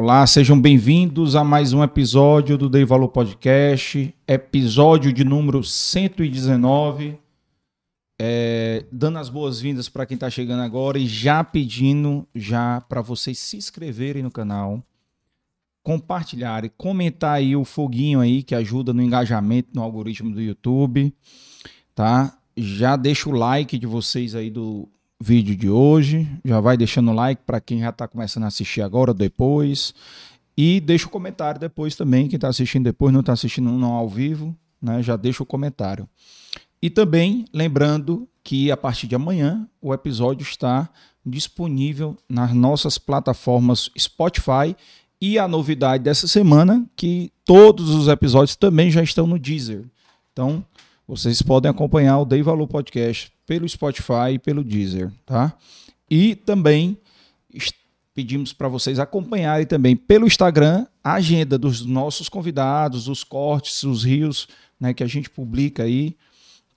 Olá, sejam bem-vindos a mais um episódio do Dei Valor Podcast, episódio de número 119. É, dando as boas-vindas para quem está chegando agora e já pedindo já para vocês se inscreverem no canal, compartilharem, comentar aí o foguinho aí que ajuda no engajamento no algoritmo do YouTube, tá? Já deixa o like de vocês aí do vídeo de hoje, já vai deixando o like para quem já está começando a assistir agora ou depois e deixa o comentário depois também, quem está assistindo depois não está assistindo não ao vivo, né? Já deixa o comentário. E também lembrando que a partir de amanhã o episódio está disponível nas nossas plataformas Spotify e a novidade dessa semana que todos os episódios também já estão no Deezer. Então, vocês podem acompanhar o Dei Valor Podcast pelo Spotify e pelo Deezer, tá? E também pedimos para vocês acompanharem também pelo Instagram a agenda dos nossos convidados, os cortes, os rios, né, que a gente publica aí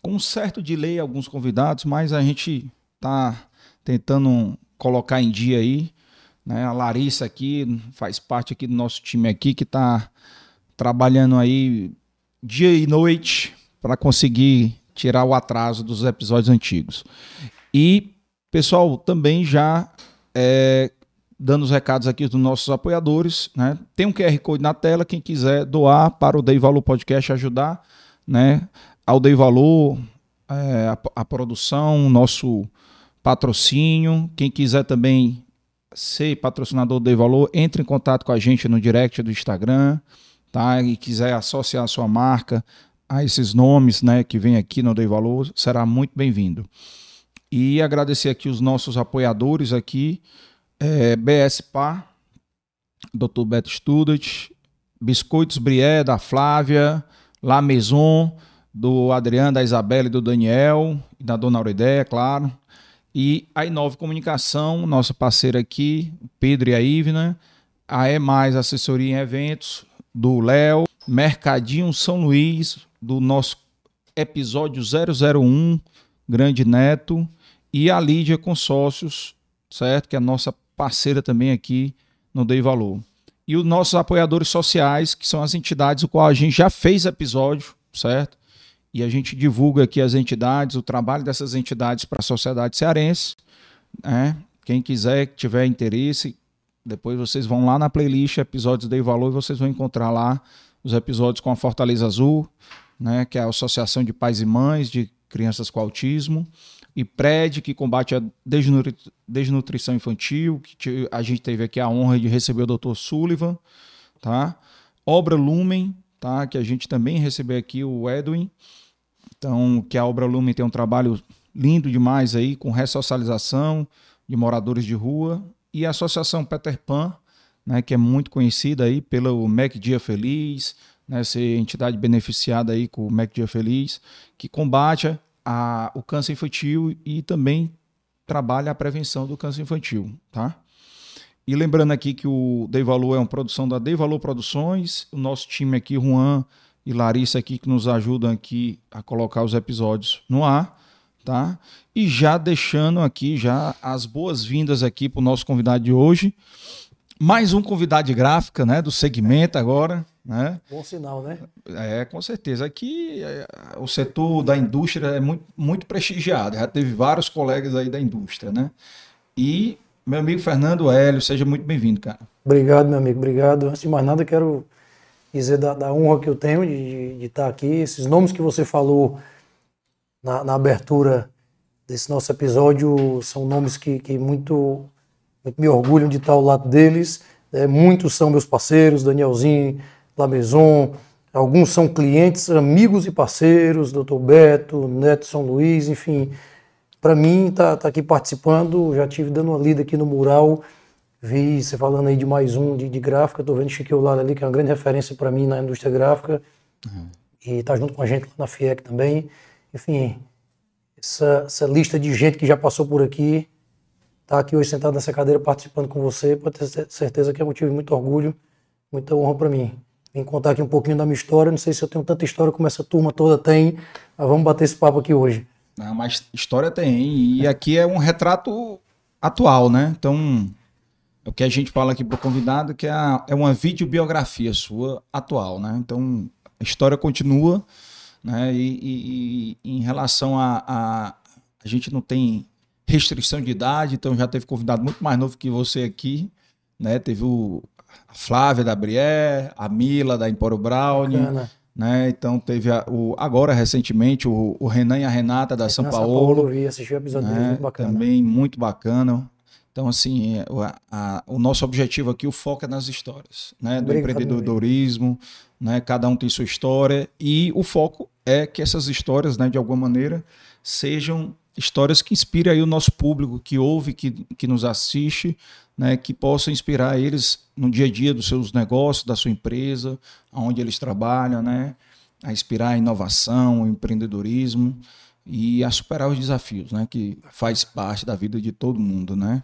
com um certo delay alguns convidados, mas a gente tá tentando colocar em dia aí, né? A Larissa aqui faz parte aqui do nosso time aqui que está trabalhando aí dia e noite para conseguir tirar o atraso dos episódios antigos. E pessoal, também já é, dando os recados aqui dos nossos apoiadores, né? Tem um QR Code na tela, quem quiser doar para o Dei Valor Podcast ajudar, né? ao Dei Valor, é, a, a, produção, nosso patrocínio. Quem quiser também ser patrocinador do Dei Valor, entre em contato com a gente no direct do Instagram, tá? E quiser associar a sua marca a esses nomes, né, que vem aqui no Dei Valor, será muito bem-vindo. E agradecer aqui os nossos apoiadores aqui, é, BS Par, Dr. Beto Student, Biscoitos Brié, da Flávia, La Maison, do Adriano, da Isabela e do Daniel, e da Dona Auridéia, claro. E a Inove Comunicação, nossa parceira aqui, Pedro e a Ivna. A E Mais Assessoria em Eventos, do Léo. Mercadinho São Luís, do nosso episódio 001, Grande Neto. E a Lídia Consórcios, certo? Que é a nossa parceira também aqui no Dei Valor. E os nossos apoiadores sociais, que são as entidades o qual a gente já fez episódio, certo? e a gente divulga aqui as entidades, o trabalho dessas entidades para a sociedade cearense. Né? Quem quiser, que tiver interesse, depois vocês vão lá na playlist Episódios Dei Valor e vocês vão encontrar lá os episódios com a Fortaleza Azul, né, que é a Associação de Pais e Mães de Crianças com Autismo, e PRED, que combate a desnutri desnutrição infantil, que a gente teve aqui a honra de receber o Dr. Sullivan, tá? Obra Lumen, tá? que a gente também recebeu aqui o Edwin, então, que a Obra Lume tem um trabalho lindo demais aí com ressocialização de moradores de rua e a Associação Peter Pan, né, que é muito conhecida aí pelo MEC Dia Feliz, né, ser entidade beneficiada aí com o MEC Dia Feliz, que combate a, o câncer infantil e também trabalha a prevenção do câncer infantil, tá? E lembrando aqui que o Dei Valor é uma produção da Dei Valor Produções, o nosso time aqui, Juan, e Larissa aqui que nos ajudam aqui a colocar os episódios no ar, tá? E já deixando aqui já as boas-vindas aqui para o nosso convidado de hoje. Mais um convidado de gráfica, né? Do segmento agora, né? Bom sinal, né? É, com certeza. Aqui é, o setor da indústria é muito, muito prestigiado. Já teve vários colegas aí da indústria, né? E meu amigo Fernando Hélio, seja muito bem-vindo, cara. Obrigado, meu amigo. Obrigado. Antes de mais nada, quero dizer da, da honra que eu tenho de, de, estar aqui. Esses nomes que você falou na, na, abertura desse nosso episódio são nomes que, que muito, muito, me orgulham de estar ao lado deles. É, muitos são meus parceiros, Danielzinho, La Maison, alguns são clientes, amigos e parceiros, Dr. Beto, Neto São Luís, enfim. Para mim, tá, tá aqui participando, já tive dando uma lida aqui no mural Vi você falando aí de mais um de, de gráfica, tô vendo Chique Lara ali, que é uma grande referência para mim na indústria gráfica. Uhum. E tá junto com a gente lá na FIEC também. Enfim, essa, essa lista de gente que já passou por aqui, tá aqui hoje sentado nessa cadeira participando com você, pode ter certeza que é motivo de muito orgulho, muita honra para mim. Vim contar aqui um pouquinho da minha história, não sei se eu tenho tanta história como essa turma toda tem, mas vamos bater esse papo aqui hoje. Não, mas história tem, e aqui é um retrato atual, né? Então, é o que a gente fala aqui para o convidado, que é, a, é uma videobiografia sua atual, né? Então, a história continua, né? E, e, e em relação a, a, a. gente não tem restrição de idade, então já teve convidado muito mais novo que você aqui, né? Teve o, a Flávia da Brié, a Mila da Emporo Brownie. Bacana. Né? Então teve a, o, agora recentemente o, o, Renan e a Renata da São Paulo. Paulo, vi, assisti o episódio né? muito bacana. Também muito bacana. Então, assim, a, a, o nosso objetivo aqui, o foco é nas histórias, né? Do Obrigado, empreendedorismo, né? Cada um tem sua história e o foco é que essas histórias, né, de alguma maneira, sejam histórias que inspirem aí o nosso público, que ouve, que, que nos assiste, né, que possa inspirar eles no dia a dia dos seus negócios, da sua empresa, onde eles trabalham, né, a inspirar a inovação, o empreendedorismo e a superar os desafios, né, que faz parte da vida de todo mundo, né.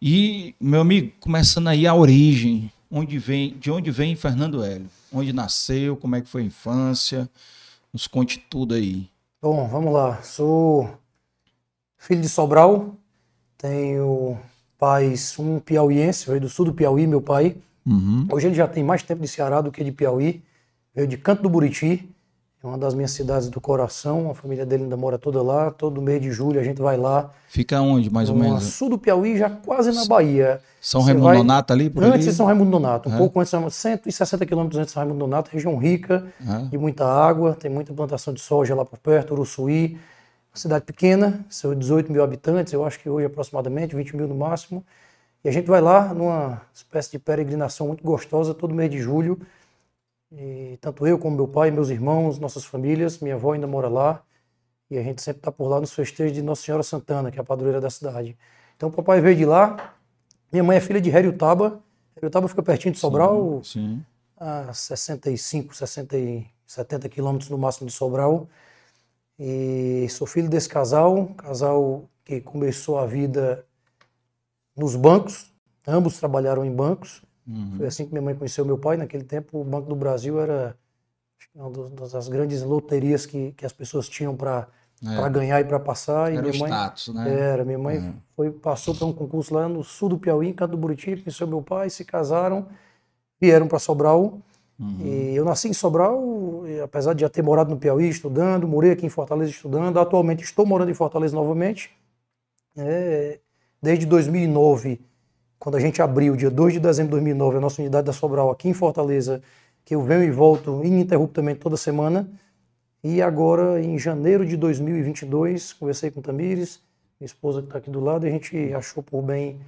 E meu amigo, começando aí a origem, onde vem, de onde vem Fernando Hélio, onde nasceu, como é que foi a infância, nos conte tudo aí. Bom, vamos lá. Sou filho de Sobral, tenho pais, um piauiense, veio do sul do Piauí, meu pai. Uhum. Hoje ele já tem mais tempo de Ceará do que de Piauí. Veio de Canto do Buriti, é uma das minhas cidades do coração. A família dele ainda mora toda lá. Todo mês de julho a gente vai lá. Fica onde, mais ou menos? Sul do Piauí, já quase na Bahia. São Raimundo vai... Nonato ali? Por antes ali? de São Raimundo Nonato, um é. pouco antes, 160 quilômetros antes de São Raimundo Nonato, região rica, é. de muita água, tem muita plantação de soja lá por perto, Uruçuí. Uma cidade pequena, são 18 mil habitantes, eu acho que hoje aproximadamente 20 mil no máximo. E a gente vai lá numa espécie de peregrinação muito gostosa todo mês de julho. E tanto eu como meu pai, meus irmãos, nossas famílias, minha avó ainda mora lá. E a gente sempre está por lá nos festejos de Nossa Senhora Santana, que é a padroeira da cidade. Então o papai veio de lá. Minha mãe é filha de Heriotaba. Heriotaba fica pertinho de Sobral, sim, sim. a 65, 60, 70 quilômetros no máximo de Sobral. E sou filho desse casal, casal que começou a vida nos bancos, ambos trabalharam em bancos. Uhum. Foi assim que minha mãe conheceu meu pai. Naquele tempo, o Banco do Brasil era uma das grandes loterias que, que as pessoas tinham para é. ganhar e para passar. E era minha mãe, status, né? Era. Minha mãe uhum. foi, passou para um concurso lá no sul do Piauí, em Canto do Buriti, conheceu meu pai, se casaram, vieram para Sobral. Uhum. E eu nasci em Sobral, apesar de já ter morado no Piauí estudando, morei aqui em Fortaleza estudando. Atualmente estou morando em Fortaleza novamente. É, desde 2009, quando a gente abriu, dia 2 de dezembro de 2009, a nossa unidade da Sobral aqui em Fortaleza, que eu venho e volto ininterruptamente toda semana. E agora, em janeiro de 2022, conversei com Tamires, minha esposa que está aqui do lado, e a gente achou por bem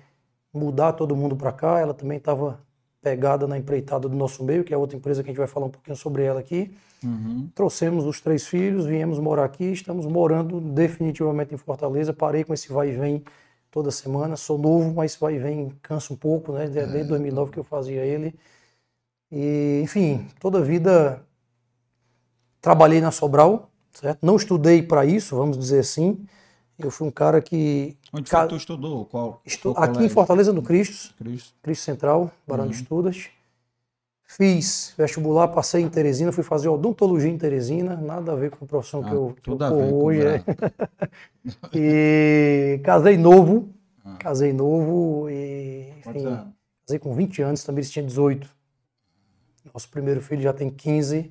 mudar todo mundo para cá. Ela também estava pegada na empreitada do nosso meio, que é outra empresa que a gente vai falar um pouquinho sobre ela aqui. Uhum. Trouxemos os três filhos, viemos morar aqui, estamos morando definitivamente em Fortaleza. Parei com esse vai e vem toda semana. Sou novo, mas vai e vem cansa um pouco, né? Desde é. 2009 que eu fazia ele. E, enfim, toda a vida trabalhei na Sobral, certo? Não estudei para isso, vamos dizer assim. Eu fui um cara que. Onde ca... tu estudou? Qual? Estu... Aqui em Fortaleza, no Cristo. Cristo. Cristo Central, Barão uhum. de Estudas. Fiz vestibular, passei em Teresina, fui fazer odontologia em Teresina, nada a ver com a profissão ah, que eu, que eu hoje. É. e casei novo, ah. casei novo e enfim, casei com 20 anos, também tinha 18. Nosso primeiro filho já tem 15.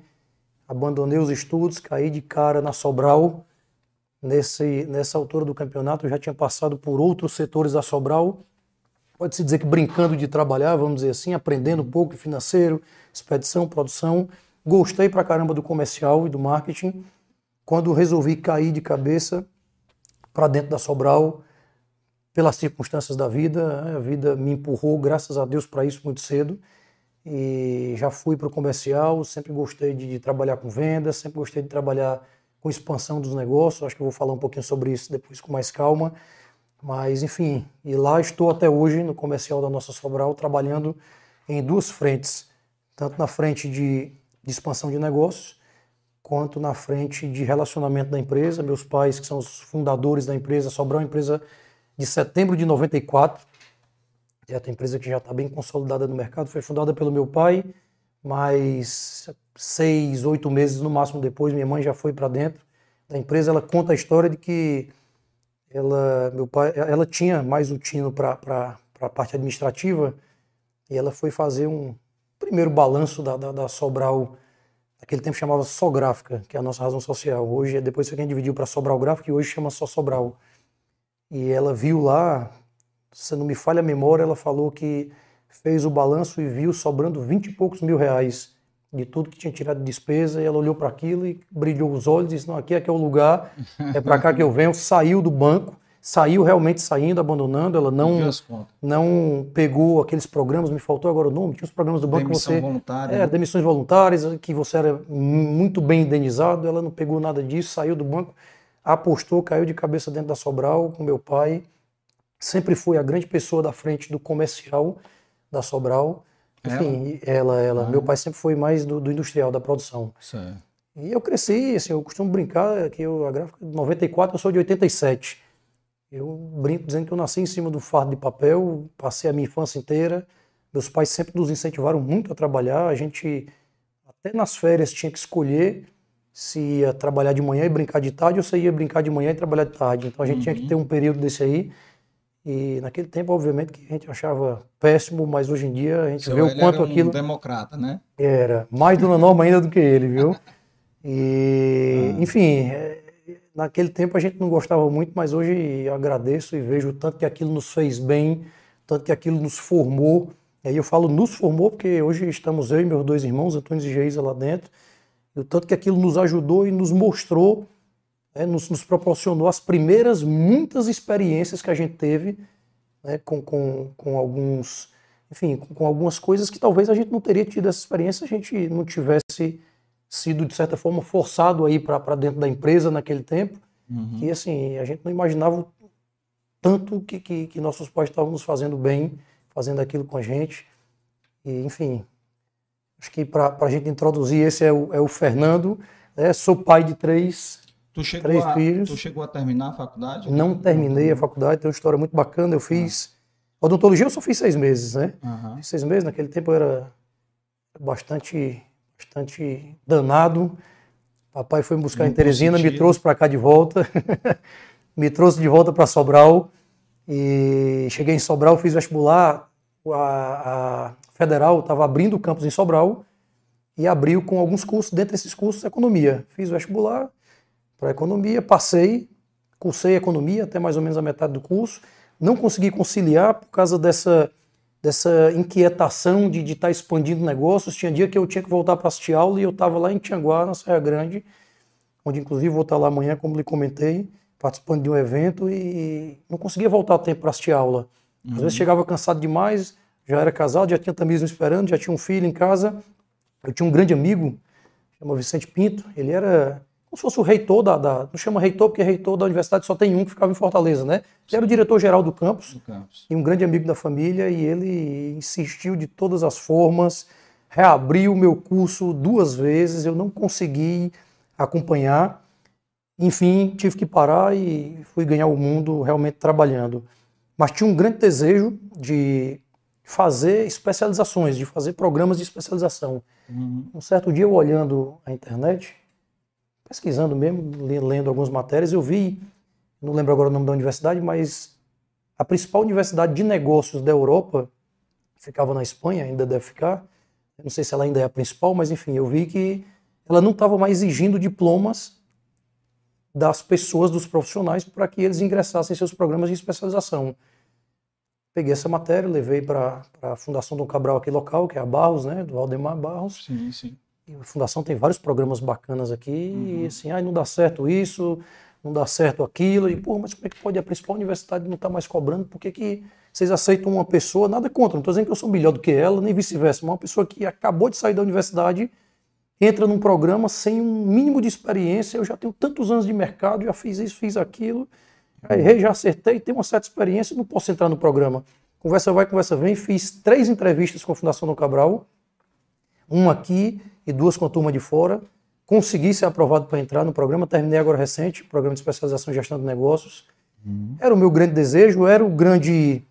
Abandonei os estudos, caí de cara na Sobral, Nesse, nessa altura do campeonato, eu já tinha passado por outros setores da Sobral. Pode-se dizer que brincando de trabalhar, vamos dizer assim, aprendendo um pouco financeiro, expedição, produção. Gostei pra caramba do comercial e do marketing. Quando resolvi cair de cabeça para dentro da Sobral, pelas circunstâncias da vida, a vida me empurrou, graças a Deus, para isso muito cedo. E já fui para o comercial, sempre gostei de, de trabalhar com vendas, sempre gostei de trabalhar com expansão dos negócios. Acho que eu vou falar um pouquinho sobre isso depois com mais calma. Mas, enfim, e lá estou até hoje no comercial da nossa Sobral, trabalhando em duas frentes, tanto na frente de, de expansão de negócios, quanto na frente de relacionamento da empresa. Meus pais, que são os fundadores da empresa, Sobral é uma empresa de setembro de 94, é uma empresa que já está bem consolidada no mercado, foi fundada pelo meu pai, mas seis, oito meses no máximo depois, minha mãe já foi para dentro da empresa. Ela conta a história de que ela, meu pai, ela tinha mais um tino para a parte administrativa e ela foi fazer um primeiro balanço da, da, da Sobral, naquele tempo chamava Sográfica, que é a nossa razão social. Hoje, depois foi quem dividiu para Sobral Gráfica e hoje chama só Sobral. E ela viu lá, se não me falha a memória, ela falou que fez o balanço e viu sobrando 20 e poucos mil reais de tudo que tinha tirado de despesa, e ela olhou para aquilo e brilhou os olhos e disse, não, aqui é que é o lugar, é para cá que eu venho, saiu do banco, saiu realmente saindo, abandonando, ela não não pegou aqueles programas, me faltou agora o nome, tinha os programas do banco Demissão que você voluntária, é, né? demissões voluntárias, que você era muito bem indenizado, ela não pegou nada disso, saiu do banco, apostou, caiu de cabeça dentro da Sobral com meu pai, sempre foi a grande pessoa da frente do comercial da Sobral. Enfim, ela, ela, Ah. meu pai sempre foi mais do, do industrial, da produção. Certo. E eu cresci, assim, eu costumo brincar que eu, a gráfica de 94, eu sou de 87. Eu brinco dizendo que eu nasci em cima do fardo de papel, passei a minha infância inteira. Meus pais sempre nos incentivaram muito a trabalhar. A gente, até nas férias, tinha que escolher se ia trabalhar de manhã e brincar de tarde ou se ia brincar de manhã e trabalhar de tarde. Então a gente tinha que ter um período desse aí. E naquele tempo, obviamente, que a gente achava péssimo, mas hoje em dia a gente Seu vê o quanto era um aquilo. democrata, né? Era, mais dona Norma ainda do que ele, viu? E, enfim, é, naquele tempo a gente não gostava muito, mas hoje agradeço e vejo o tanto que aquilo nos fez bem, tanto que aquilo nos formou. E aí eu falo nos formou porque hoje estamos eu e meus dois irmãos, Antônio e Geisa, lá dentro, e o tanto que aquilo nos ajudou e nos mostrou, né, nos, nos proporcionou as primeiras muitas experiências que a gente teve né, com, com, com alguns, enfim, com, com algumas coisas que talvez a gente não teria tido essa experiência se a gente não tivesse sido, de certa forma, forçado aí para dentro da empresa naquele tempo. Uhum. E assim, a gente não imaginava tanto que, que, que nossos pais estavam nos fazendo bem, fazendo aquilo com a gente. E, enfim, acho que para a gente introduzir, esse é o, é o Fernando, né? sou pai de três, Tu chegou, Três a, filhos. tu chegou a terminar a faculdade? não terminei a faculdade, tem uma história muito bacana, eu fiz... Odontologia eu só fiz seis meses, né? Fiz seis meses, naquele tempo eu era bastante, bastante danado. Papai foi me buscar em Teresina, me trouxe para cá de volta, me trouxe de volta para Sobral e cheguei em Sobral, fiz vestibular, a, a federal estava abrindo campus em Sobral e abriu com alguns cursos, dentre esses cursos, economia. Fiz o vestibular para economia, passei, cursei economia até mais ou menos a metade do curso, não consegui conciliar por causa dessa dessa inquietação de estar expandindo negócios. Tinha dia que eu tinha que voltar para assistir aula e eu estava lá em Tianguá, na Serra Grande, onde inclusive vou estar lá amanhã, como lhe comentei, participando de um evento e não conseguia voltar a tempo para assistir aula. Às vezes chegava cansado demais, já era casado, já tinha Tamires me esperando, já tinha um filho em casa. Eu tinha um grande amigo, chama Vicente Pinto, ele era como se fosse o reitor da, da- não chama reitor porque reitor da universidade só tem um que ficava em Fortaleza, né? Ele era o diretor-geral do campus, No campus. e um grande amigo da família, e ele insistiu de todas as formas, reabriu o meu curso duas vezes, eu não consegui acompanhar. Enfim, tive que parar e fui ganhar o mundo realmente trabalhando. Mas tinha um grande desejo de fazer especializações, de fazer programas de especialização. Uhum. Um certo dia, eu olhando a internet, pesquisando mesmo, le- lendo algumas matérias, eu vi, não lembro agora o nome da universidade, mas a principal universidade de negócios da Europa, ficava na Espanha, ainda deve ficar, não sei se ela ainda é a principal, mas enfim, eu vi que ela não estava mais exigindo diplomas das pessoas, dos profissionais, para que eles ingressassem em seus programas de especialização. Peguei essa matéria, levei para a Fundação Dom Cabral aqui local, que é a Barros, né, do Valdemar Barros, Sim, sim. E a fundação tem vários programas bacanas aqui, e assim, ai, não dá certo isso, não dá certo aquilo, e pô, mas como é que pode a principal universidade não estar mais cobrando? Por que, que vocês aceitam uma pessoa, nada contra, não estou dizendo que eu sou melhor do que ela, nem vice-versa, mas uma pessoa que acabou de sair da universidade, entra num programa sem um mínimo de experiência, eu já tenho tantos anos de mercado, já fiz isso, fiz aquilo, já errei, já acertei, tenho uma certa experiência, não posso entrar no programa. Conversa vai, conversa vem, fiz três entrevistas com a Fundação do Cabral, uma aqui e duas com a turma de fora. Consegui ser aprovado para entrar no programa, terminei agora recente, programa de especialização em gestão de negócios. Era o meu grande desejo, era o grande,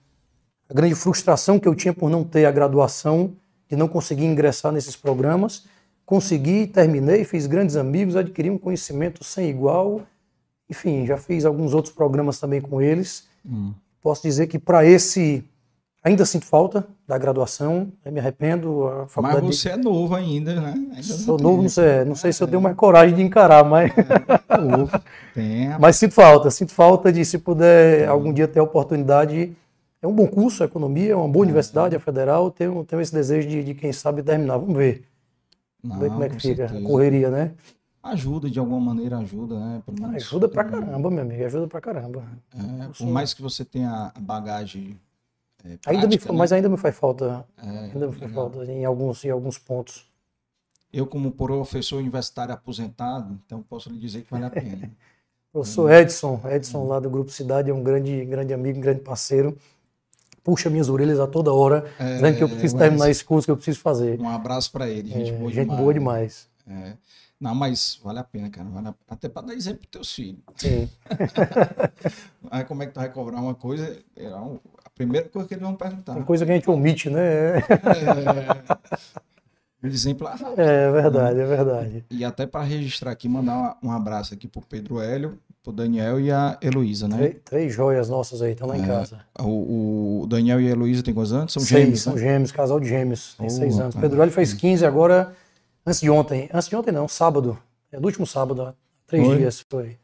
a grande frustração que eu tinha por não ter a graduação, de não conseguir ingressar nesses programas. Consegui, terminei, fiz grandes amigos, adquiri um conhecimento sem igual. Enfim, já fiz alguns outros programas também com eles. Hum. Posso dizer que para esse Ainda sinto falta da graduação, me arrependo. A faculdade mas você é novo ainda, né? Ainda Sou novo, não sei, não sei se eu tenho mais coragem de encarar, mas. É, mas sinto falta, sinto falta de se puder algum dia ter a oportunidade. É um bom curso, a economia, é uma boa universidade, a federal. Tenho, tenho esse desejo de, de quem sabe, terminar. Vamos ver. Não, Vamos ver como é que fica certeza. a correria, né? Ajuda, de alguma maneira ajuda, né? ajuda pra caramba, meu amigo, ajuda pra caramba. É, por mais que você tenha bagagem é, prática, ainda me, né? Mas ainda me faz falta, é, ainda me faz falta em alguns, em alguns pontos. Eu, como professor universitário aposentado, então posso lhe dizer que vale a pena. professor Edson, Edson lá do Grupo Cidade, é um grande, grande amigo, um grande parceiro. Puxa minhas orelhas a toda hora, é, dizendo que eu preciso terminar esse curso que eu preciso fazer. Um abraço para ele, gente é, boa gente demais. Boa demais. É. Não, mas vale a pena, cara. Vale a... Até para dar exemplo para teus filhos. Sim. Aí como é que tu vai cobrar uma coisa? É a primeira coisa que eles vão perguntar. Uma coisa que a gente omite, né? É. Exemplar. É verdade, é verdade. E até para registrar aqui, mandar um abraço aqui pro Pedro Hélio, pro Daniel e a Heloísa, né? Três, três joias nossas aí, estão lá em é, casa. O, o, Daniel e a Heloísa têm quantos anos? São seis, gêmeos, São né? gêmeos, casal de gêmeos, tem oh, seis anos. Pedro Hélio fez 15 agora Antes de ontem. Antes de ontem não, sábado. É do último sábado, três foi? dias foi.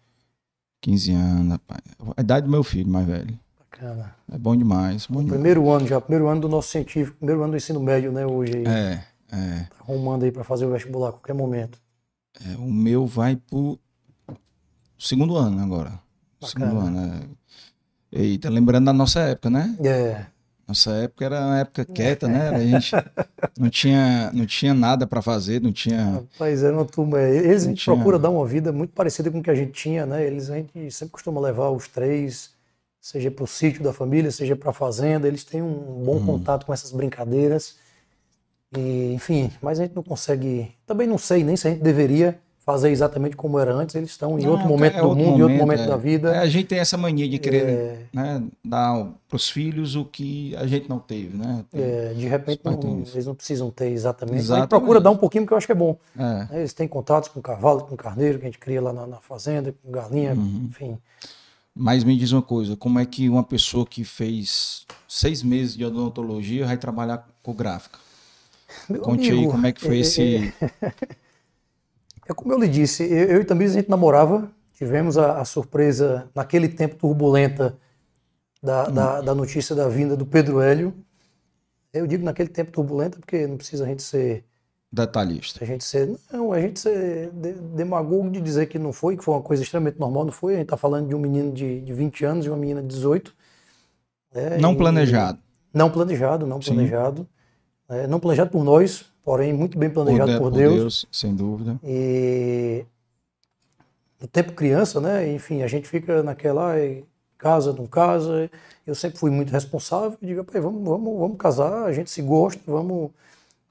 15 anos, rapaz. A idade do meu filho mais velho. Bacana. É bom demais. Bom demais. Primeiro ano já, primeiro ano do nosso científico, primeiro ano do ensino médio, né, hoje aí. É, é. Tá arrumando aí para fazer o vestibular a qualquer momento. É, o meu vai pro segundo ano agora. Bacana. Segundo ano, é. Eita, lembrando da nossa época, né? É. Nossa época era uma época quieta, né? A gente não tinha, não tinha nada para fazer, não tinha. Rapaz, era uma turma. Eles a gente tinha... procura dar uma vida muito parecida com o que a gente tinha, né? Eles a gente sempre costuma levar os três, seja para o sítio da família, seja para a fazenda. Eles têm um bom hum. contato com essas brincadeiras. E, enfim, mas a gente não consegue. Também não sei nem se a gente deveria fazer exatamente como era antes, eles estão em não, outro momento é do mundo, momento, em outro momento é. da vida. É, a gente tem essa mania de querer é... né, dar para os filhos o que a gente não teve, né? Tem, é, de repente não, eles não precisam ter exatamente. exatamente. A gente procura dar um pouquinho porque eu acho que é bom. É. Né, eles têm contatos com cavalo, com carneiro, que a gente cria lá na, na fazenda, com galinha, uhum. enfim. Mas me diz uma coisa, como é que uma pessoa que fez seis meses de odontologia vai trabalhar com gráfica? Meu Conte amigo, aí como é que foi é, esse... É como eu lhe disse, eu, eu e Tamires a gente namorava, tivemos a, a, surpresa naquele tempo turbulenta da, hum. da, da, notícia da vinda do Pedro Hélio. Eu digo naquele tempo turbulenta porque não precisa a gente ser detalhista. A gente ser, não, a gente ser demagogo de dizer que não foi, que foi uma coisa extremamente normal, não foi. A gente está falando de um menino de, de 20 anos e uma menina de 18. Né, não planejado. Não planejado, não planejado. É, não planejado por nós, porém muito bem planejado por, por, Deus. por Deus. Sem dúvida. E no tempo criança, né? Enfim, a gente fica naquela casa, não casa. Eu sempre fui muito responsável. Digo, vamos, vamos, vamos casar, a gente se gosta, vamos,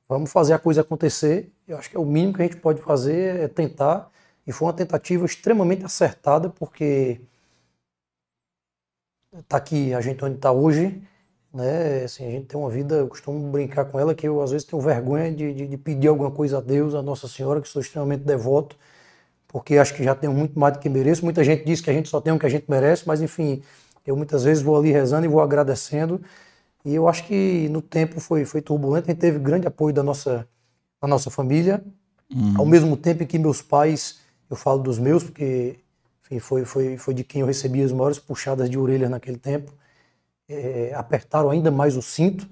vamos fazer a coisa acontecer. Eu acho que é o mínimo que a gente pode fazer é tentar. E foi uma tentativa extremamente acertada, porque tá aqui a gente onde está hoje né? Assim, a gente tem uma vida, eu costumo brincar com ela que eu às vezes tenho vergonha de, de, de, pedir alguma coisa a Deus, a Nossa Senhora, que sou extremamente devoto, porque acho que já tenho muito mais do que mereço. Muita gente diz que a gente só tem o que a gente merece, mas enfim, eu muitas vezes vou ali rezando e vou agradecendo. E eu acho que no tempo foi, foi turbulento, a gente teve grande apoio da nossa, da nossa família, uhum. ao mesmo tempo em que meus pais, eu falo dos meus, porque enfim, foi, foi, foi de quem eu recebi as maiores puxadas de orelha naquele tempo é, apertaram ainda mais o cinto,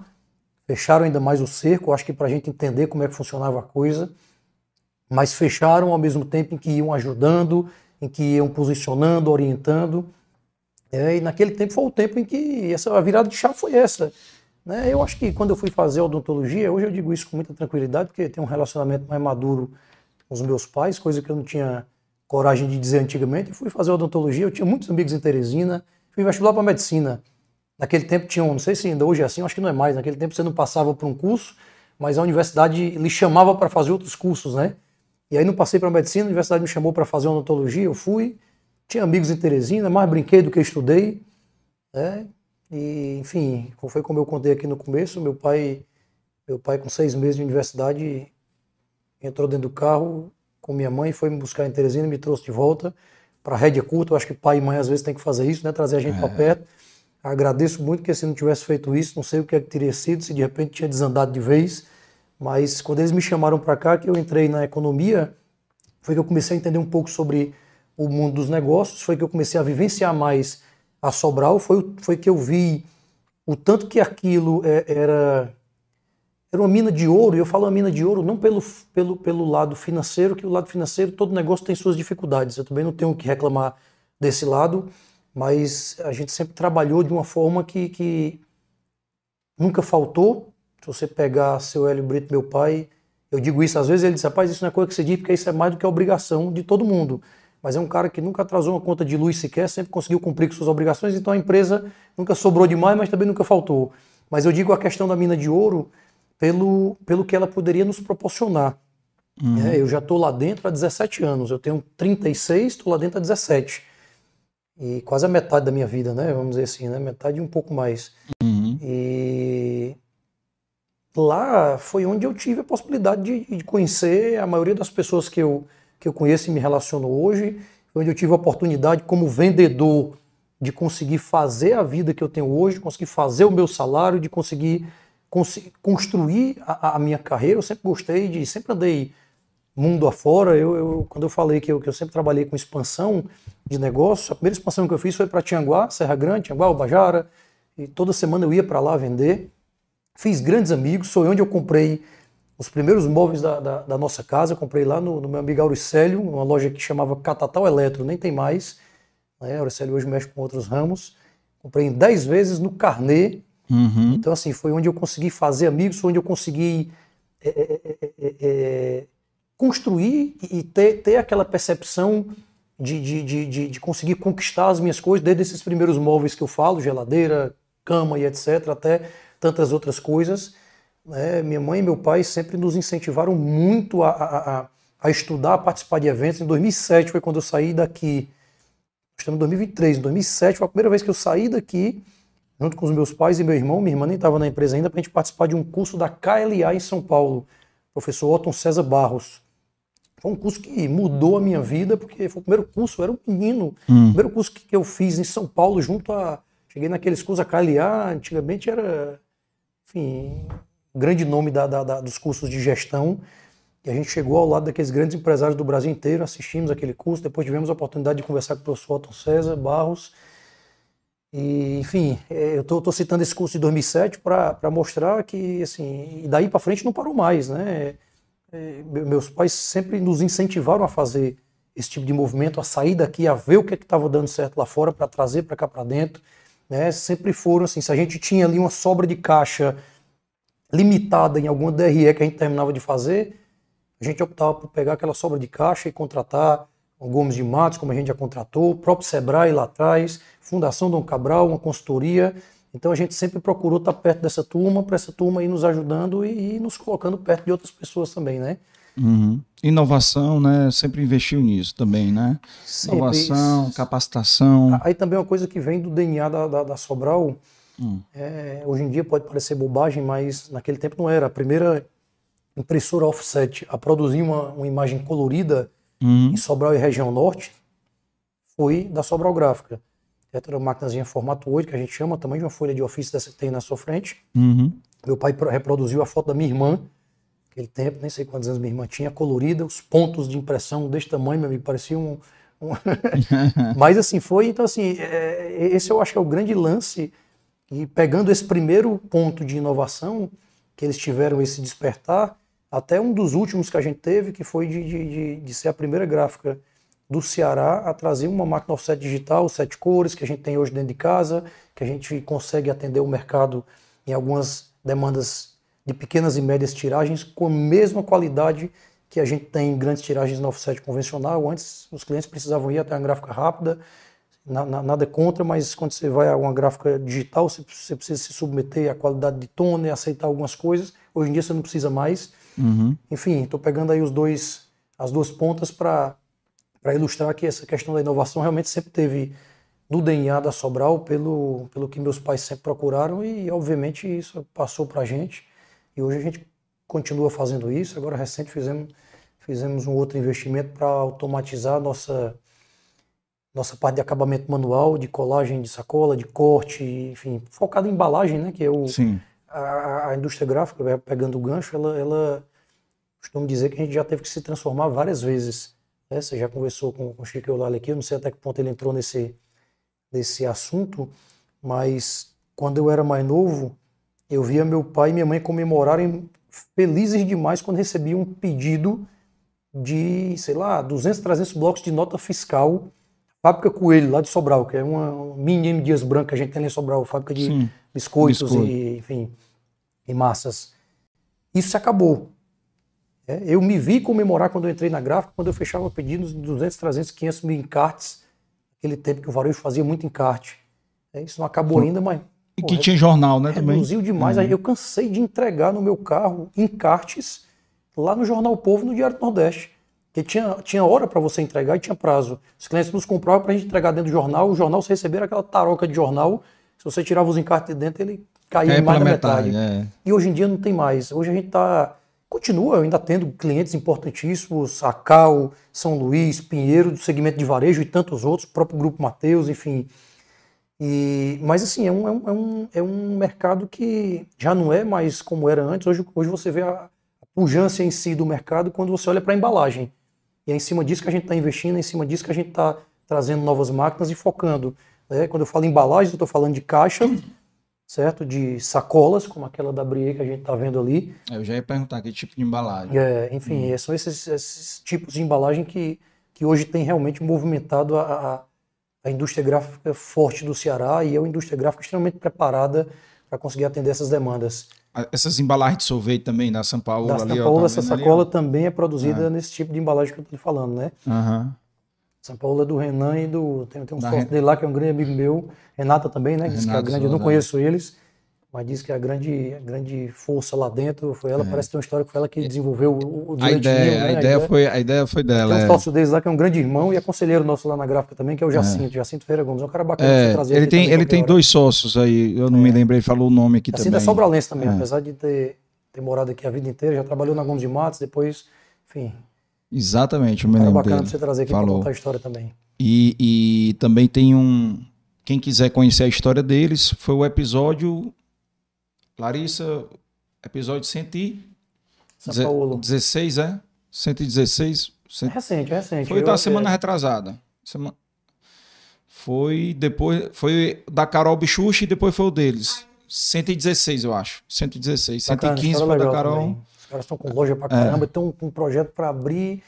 fecharam ainda mais o cerco, acho que para a gente entender como é que funcionava a coisa, mas fecharam ao mesmo tempo em que iam ajudando, em que iam posicionando, orientando. É, e naquele tempo foi o tempo em que essa a virada de chave foi essa. Né? Eu acho que quando eu fui fazer odontologia, hoje eu digo isso com muita tranquilidade, porque tenho um relacionamento mais maduro com os meus pais, coisa que eu não tinha coragem de dizer antigamente. Eu fui fazer odontologia, eu tinha muitos amigos em Teresina, fui vestibular para medicina. Naquele tempo tinham, não sei se ainda hoje é assim, acho que não é mais. Naquele tempo você não passava por um curso, mas a universidade lhe chamava para fazer outros cursos, né? E aí não passei para medicina, a universidade me chamou para fazer odontologia, eu fui. Tinha amigos em Teresina, mais brinquei do que estudei, né? E, enfim, foi como eu contei aqui no começo, meu pai, meu pai com seis meses de universidade entrou dentro do carro com minha mãe, foi me buscar em Teresina, me trouxe de volta para a rédea curta. Eu acho que pai e mãe às vezes tem que fazer isso, né? Trazer a gente é. para perto. Agradeço muito que se não tivesse feito isso, não sei o que, é que teria sido, se de repente tinha desandado de vez. Mas quando eles me chamaram para cá, que eu entrei na economia, foi que eu comecei a entender um pouco sobre o mundo dos negócios, foi que eu comecei a vivenciar mais a Sobral, foi, foi que eu vi o tanto que aquilo é, era, era uma mina de ouro, e eu falo uma mina de ouro não pelo, pelo, pelo lado financeiro, que o lado financeiro, todo negócio tem suas dificuldades, eu também não tenho que reclamar desse lado, mas a gente sempre trabalhou de uma forma que, que nunca faltou. Se você pegar seu Hélio Brito, meu pai, eu digo isso às vezes, ele diz, rapaz, isso não é coisa que você diz, porque isso é mais do que a obrigação de todo mundo. Mas é um cara que nunca atrasou uma conta de luz sequer, sempre conseguiu cumprir com suas obrigações, então a empresa nunca sobrou demais, mas também nunca faltou. Mas eu digo a questão da mina de ouro pelo, pelo que ela poderia nos proporcionar. Uhum. É, eu já estou lá dentro há 17 anos, eu tenho 36, estou lá dentro há 17 e quase a metade da minha vida, né? Vamos dizer assim, né? Metade e um pouco mais. Uhum. E lá foi onde eu tive a possibilidade de, de, conhecer a maioria das pessoas que eu, que eu conheço e me relaciono hoje. Onde eu tive a oportunidade, como vendedor, de conseguir fazer a vida que eu tenho hoje, de conseguir fazer o meu salário, de conseguir cons construir a, a minha carreira. Eu sempre gostei de, sempre andei mundo afora. Eu, eu, quando eu falei que eu, que eu sempre trabalhei com expansão de negócio, a primeira expansão que eu fiz foi para Tianguá, Serra Grande, Tianguá, Ubajara, e toda semana eu ia para lá vender. Fiz grandes amigos, foi onde eu comprei os primeiros móveis da, da, da nossa casa. Eu comprei lá no, no meu amigo Auricélio, uma loja que chamava Catatal Eletro, nem tem mais. Né? Auricélio hoje mexe com outros ramos. Comprei em 10 vezes no carnê. Uhum. Então, assim, foi onde eu consegui fazer amigos, foi onde eu consegui é, é, é, construir e ter, ter aquela percepção de, de, de, de, conseguir conquistar as minhas coisas, desde esses primeiros móveis que eu falo, geladeira, cama e etc., até tantas outras coisas. Né? Minha mãe e meu pai sempre nos incentivaram muito a, a, a, estudar, a participar de eventos. Em 2007 foi quando eu saí daqui. Estamos em 2023. Em 2007 foi a primeira vez que eu saí daqui, junto com os meus pais e meu irmão. Minha irmã nem estava na empresa ainda, para a gente participar de um curso da KLA em São Paulo. Professor Otton César Barros. Foi um curso que mudou a minha vida, porque foi o primeiro curso, eu era um menino. Hum. O primeiro curso que eu fiz em São Paulo, junto a. Cheguei naqueles cursos a Caliar, antigamente era, enfim, grande nome da, da, da, dos cursos de gestão. E a gente chegou ao lado daqueles grandes empresários do Brasil inteiro, assistimos aquele curso, depois tivemos a oportunidade de conversar com o professor Otton César Barros. E, enfim, é, eu estou citando esse curso de 2007 para mostrar que, assim, e daí para frente não parou mais, né? É, meus pais sempre nos incentivaram a fazer esse tipo de movimento, a sair daqui, a ver o que é estava dando certo lá fora para trazer para cá para dentro. Né? Sempre foram assim, se a gente tinha ali uma sobra de caixa limitada em alguma DRE que a gente terminava de fazer, a gente optava por pegar aquela sobra de caixa e contratar o Gomes de Matos, como a gente já contratou, o próprio Sebrae lá atrás, Fundação Dom Cabral, uma consultoria, então a gente sempre procurou estar perto dessa turma, para essa turma ir nos ajudando e, e, nos colocando perto de outras pessoas também, né? Uhum. Inovação, né? Sempre investiu nisso também, né? Sempre. Inovação, capacitação. Aí também é uma coisa que vem do DNA da, da, da Sobral. Hum. É, hoje em dia pode parecer bobagem, mas naquele tempo não era. A primeira impressora offset a produzir uma, uma imagem colorida uhum. em Sobral e região norte foi da Sobral Gráfica uma máquinazinha formato 8, que a gente chama, tamanho de uma folha de ofício dessa que tem na sua frente. Uhum. Meu pai reproduziu a foto da minha irmã, aquele tempo, nem sei quantos anos minha irmã tinha, colorida, os pontos de impressão desse tamanho, meu amigo, parecia um... um... Mas assim, foi, então assim, é, esse eu acho que é o grande lance, e pegando esse primeiro ponto de inovação, que eles tiveram esse despertar, até um dos últimos que a gente teve, que foi de, de, de, ser a primeira gráfica do Ceará a trazer uma máquina offset digital, sete cores, que a gente tem hoje dentro de casa, que a gente consegue atender o mercado em algumas demandas de pequenas e médias tiragens com a mesma qualidade que a gente tem em grandes tiragens no offset convencional. Antes, os clientes precisavam ir até uma gráfica rápida, na, na, nada contra, mas quando você vai a uma gráfica digital, você, você, precisa se submeter à qualidade de toner, aceitar algumas coisas. Hoje em dia você não precisa mais. Uhum. Enfim, estou pegando aí os dois, as duas pontas para para ilustrar que essa questão da inovação realmente sempre teve no DNA da Sobral, pelo, pelo que meus pais sempre procuraram, e obviamente isso passou para a gente. E hoje a gente continua fazendo isso. Agora, recente, fizemos, fizemos um outro investimento para automatizar nossa, nossa parte de acabamento manual, de colagem de sacola, de corte, enfim, focado em embalagem, né? Que é o, Sim. a, a indústria gráfica, pegando o gancho, ela, ela costumo dizer que a gente já teve que se transformar várias vezes. Né? Você já conversou com, com o Chico Eulali aqui, eu não sei até que ponto ele entrou nesse, nesse assunto, mas quando eu era mais novo, eu via meu pai e minha mãe comemorarem felizes demais quando recebiam um pedido de, sei lá, 200, 300 blocos de nota fiscal Fábrica Coelho, lá de Sobral, que é uma mini M Dias Branca que a gente tem ali em Sobral, fábrica de Sim. biscoitos Biscoito. e, enfim, e massas. Isso se acabou. É, eu me vi comemorar quando eu entrei na gráfica, quando eu fechava pedidos de 200, 300, 500 mil encartes, aquele tempo que o varejo fazia muito encarte. É, isso não acabou ainda, mas E pô, que tinha jornal, né, também? reduziu demais. Aí eu cansei de entregar no meu carro encartes lá no Jornal Povo, no Diário do Nordeste. Porque tinha, tinha hora para você entregar e tinha prazo. Os clientes nos compravam para a gente entregar dentro do jornal. O jornal, se receber aquela taroca de jornal, se você tirava os encartes de dentro, ele caía em mais da metade, metade. é. E hoje em dia não tem mais. Hoje a gente está. Continua ainda tendo clientes importantíssimos, a Cal, São Luís, Pinheiro, do segmento de varejo e tantos outros, próprio Grupo Mateus, enfim. E, mas assim, é um, é, um, é, um, é mercado que já não é mais como era antes. Hoje, hoje você vê a, a pujança em si do mercado quando você olha para a embalagem. E é em cima disso que a gente está investindo, é em cima disso que a gente está trazendo novas máquinas e focando. né? Quando eu falo em embalagem, eu estou falando de caixa, certo? De sacolas, como aquela da Brie que a gente está vendo ali. Eu já ia perguntar que tipo de embalagem. É, enfim, são esses, esses tipos de embalagem que, que hoje tem realmente movimentado a, a, a indústria gráfica forte do Ceará e é uma indústria gráfica extremamente preparada para conseguir atender essas demandas. Essas embalagens de sorvete também, da São Paulo Da ali, São Paulo, tá essa ali, sacola ó? também é produzida nesse tipo de embalagem que eu estou falando, né? Aham. São Paulo é do Renan e do. Tem, tem um sócio Ren- dele lá que é um grande amigo meu, Renata também, né? Diz que é Renata grande, eu não Souza. conheço eles, mas diz que a grande, a grande força lá dentro foi ela. Parece que tem uma história que foi ela que desenvolveu o, o É. A ideia, Ninho, a né? ideia foi, a ideia foi Tem dela. um é. sócio deles lá que é um grande irmão e é conselheiro nosso lá na gráfica também, que é o Jacinto, Jacinto Ferreira Gomes. É um cara bacana É, trazer ele tem, ele tem hora. dois sócios aí, eu não me lembro, ele falou o nome aqui Jacinto também. é sobralense também, É. apesar de ter, ter morado aqui a vida inteira, já trabalhou na Gomes de Matos, depois, enfim, Exatamente, eu me cara lembro bacana dele. você trazer aqui pra Falou. contar a história também. E, e também tem um. Quem quiser conhecer a história deles, foi o episódio. Larissa, episódio 116, São Paulo. é? 116. É cento- recente, é recente. Foi Eu- da semana é, retrasada. Sema- Foi depois. Foi da Carol Bichuchi e depois foi o deles. 116, eu acho. 116. bacana, 115 história foi da Carol. É. também. Os caras estão com loja pra caramba, estão com um projeto para abrir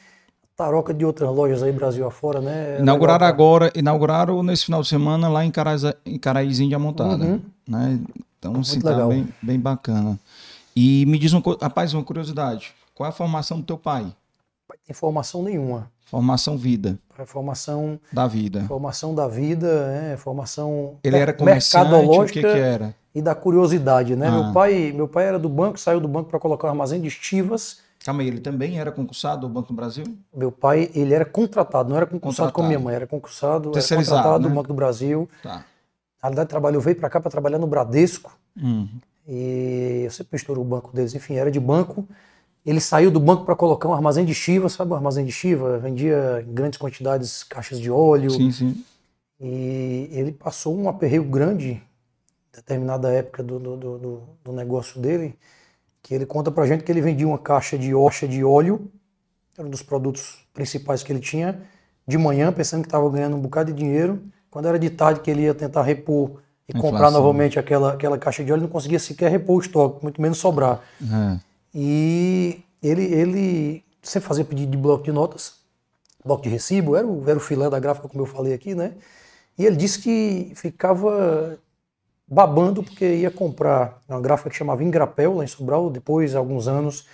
taroca de outras lojas aí, Brasil afora, né? É Inauguraram legal agora, inauguraram nesse final de semana lá em, Caraíza, em Caraízinho de Amontada. Uhum. Né? Então, assim, tá legal. bem, bem bacana. E me diz uma coisa, rapaz, uma curiosidade. Qual é a formação do teu pai? Tem formação nenhuma. Formação vida, É formação, da vida. formação da vida, é, formação Ele era comerciante, o que mercadológica que era? e da curiosidade, né? Ah. Meu pai, meu pai era do banco, saiu do banco para colocar um armazém de estivas. Calma aí, ele também era concursado do Banco do Brasil? Meu pai, ele era contratado, não era concursado Contratado. minha mãe, era concursado, era contratado do né? Banco do Brasil. Tá. Na realidade, trabalhou, veio para cá para trabalhar no Bradesco. Hum. E eu sempre misturo o banco deles. Enfim, era de banco. Ele saiu do banco para colocar um armazém de chiva, sabe o armazém de chiva? Vendia em grandes quantidades caixas de óleo. Sim, sim. E ele passou um aperreio grande, determinada época do, do, do, do- negócio dele, que ele conta pra gente que ele vendia uma caixa de hoxa de óleo, era um dos produtos principais que ele tinha, de manhã, pensando que estava ganhando um bocado de dinheiro. Quando era de tarde que ele ia tentar repor e Inflação. comprar novamente aquela, aquela caixa de óleo, não conseguia sequer repor o estoque, muito menos sobrar. É. E ele, ele sempre fazia pedido de bloco de notas, bloco de recibo, era o, era o filé da gráfica, como eu falei aqui, né? E ele disse que ficava babando porque ia comprar uma gráfica que chamava Ingrapel, lá em Sobral, depois, há alguns anos,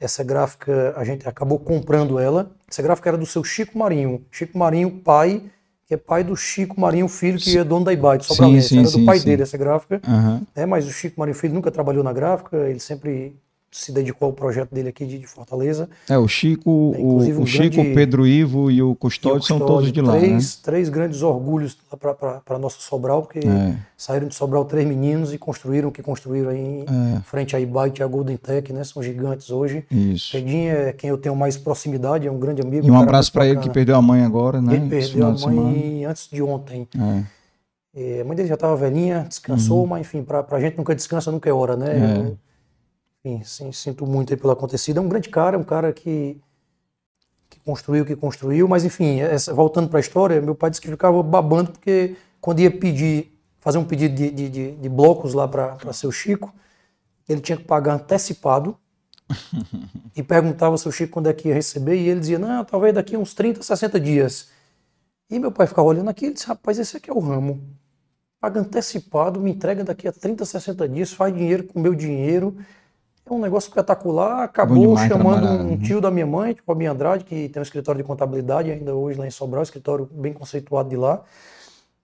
essa gráfica, a gente acabou comprando ela. Essa gráfica era do seu Chico Marinho. Chico Marinho, pai, que é pai do Chico Marinho Filho, que é dono da de Sim, Sobralense. sim, era sim, do pai sim. dele essa gráfica. É, mas o Chico Marinho Filho nunca trabalhou na gráfica, ele sempre se dedicou ao projeto dele aqui de, de Fortaleza. É, o Chico, É, o, inclusive, o um Chico, o Pedro Ivo e o Custódio E o são todos de lá, né? três, grandes orgulhos para nosso Sobral, porque É. saíram de Sobral três meninos e construíram o que construíram aí em É. frente à Ibite e a Golden Tech, né? São gigantes hoje. Isso. Pedinho é quem eu tenho mais proximidade, é um grande amigo. E um cara abraço para ele que perdeu a mãe agora, né? Ele perdeu a mãe antes de ontem. É. É, a mãe dele já estava velhinha, descansou, Uhum. mas enfim, para a gente nunca descansa, nunca é hora, né? Enfim, sim, sinto muito pelo acontecido. É um grande cara, um cara que, que construiu o que construiu, mas enfim, essa- voltando para a história, meu pai disse que ficava babando porque quando ia pedir, fazer um pedido de, de, de- de blocos lá para seu Chico, ele tinha que pagar antecipado e perguntava ao seu Chico quando é que ia receber, e ele dizia, não, talvez daqui uns 30, 60 dias. E meu pai ficava olhando aqui e disse, rapaz, esse aqui é o ramo. Paga antecipado, me entrega daqui a 30, 60 dias, faz dinheiro com meu dinheiro. É um negócio espetacular. Acabou demais chamando trabalhar, um né? tio da minha mãe, tipo a minha Andrade, que tem um escritório de contabilidade ainda hoje lá em Sobral, escritório bem conceituado de lá.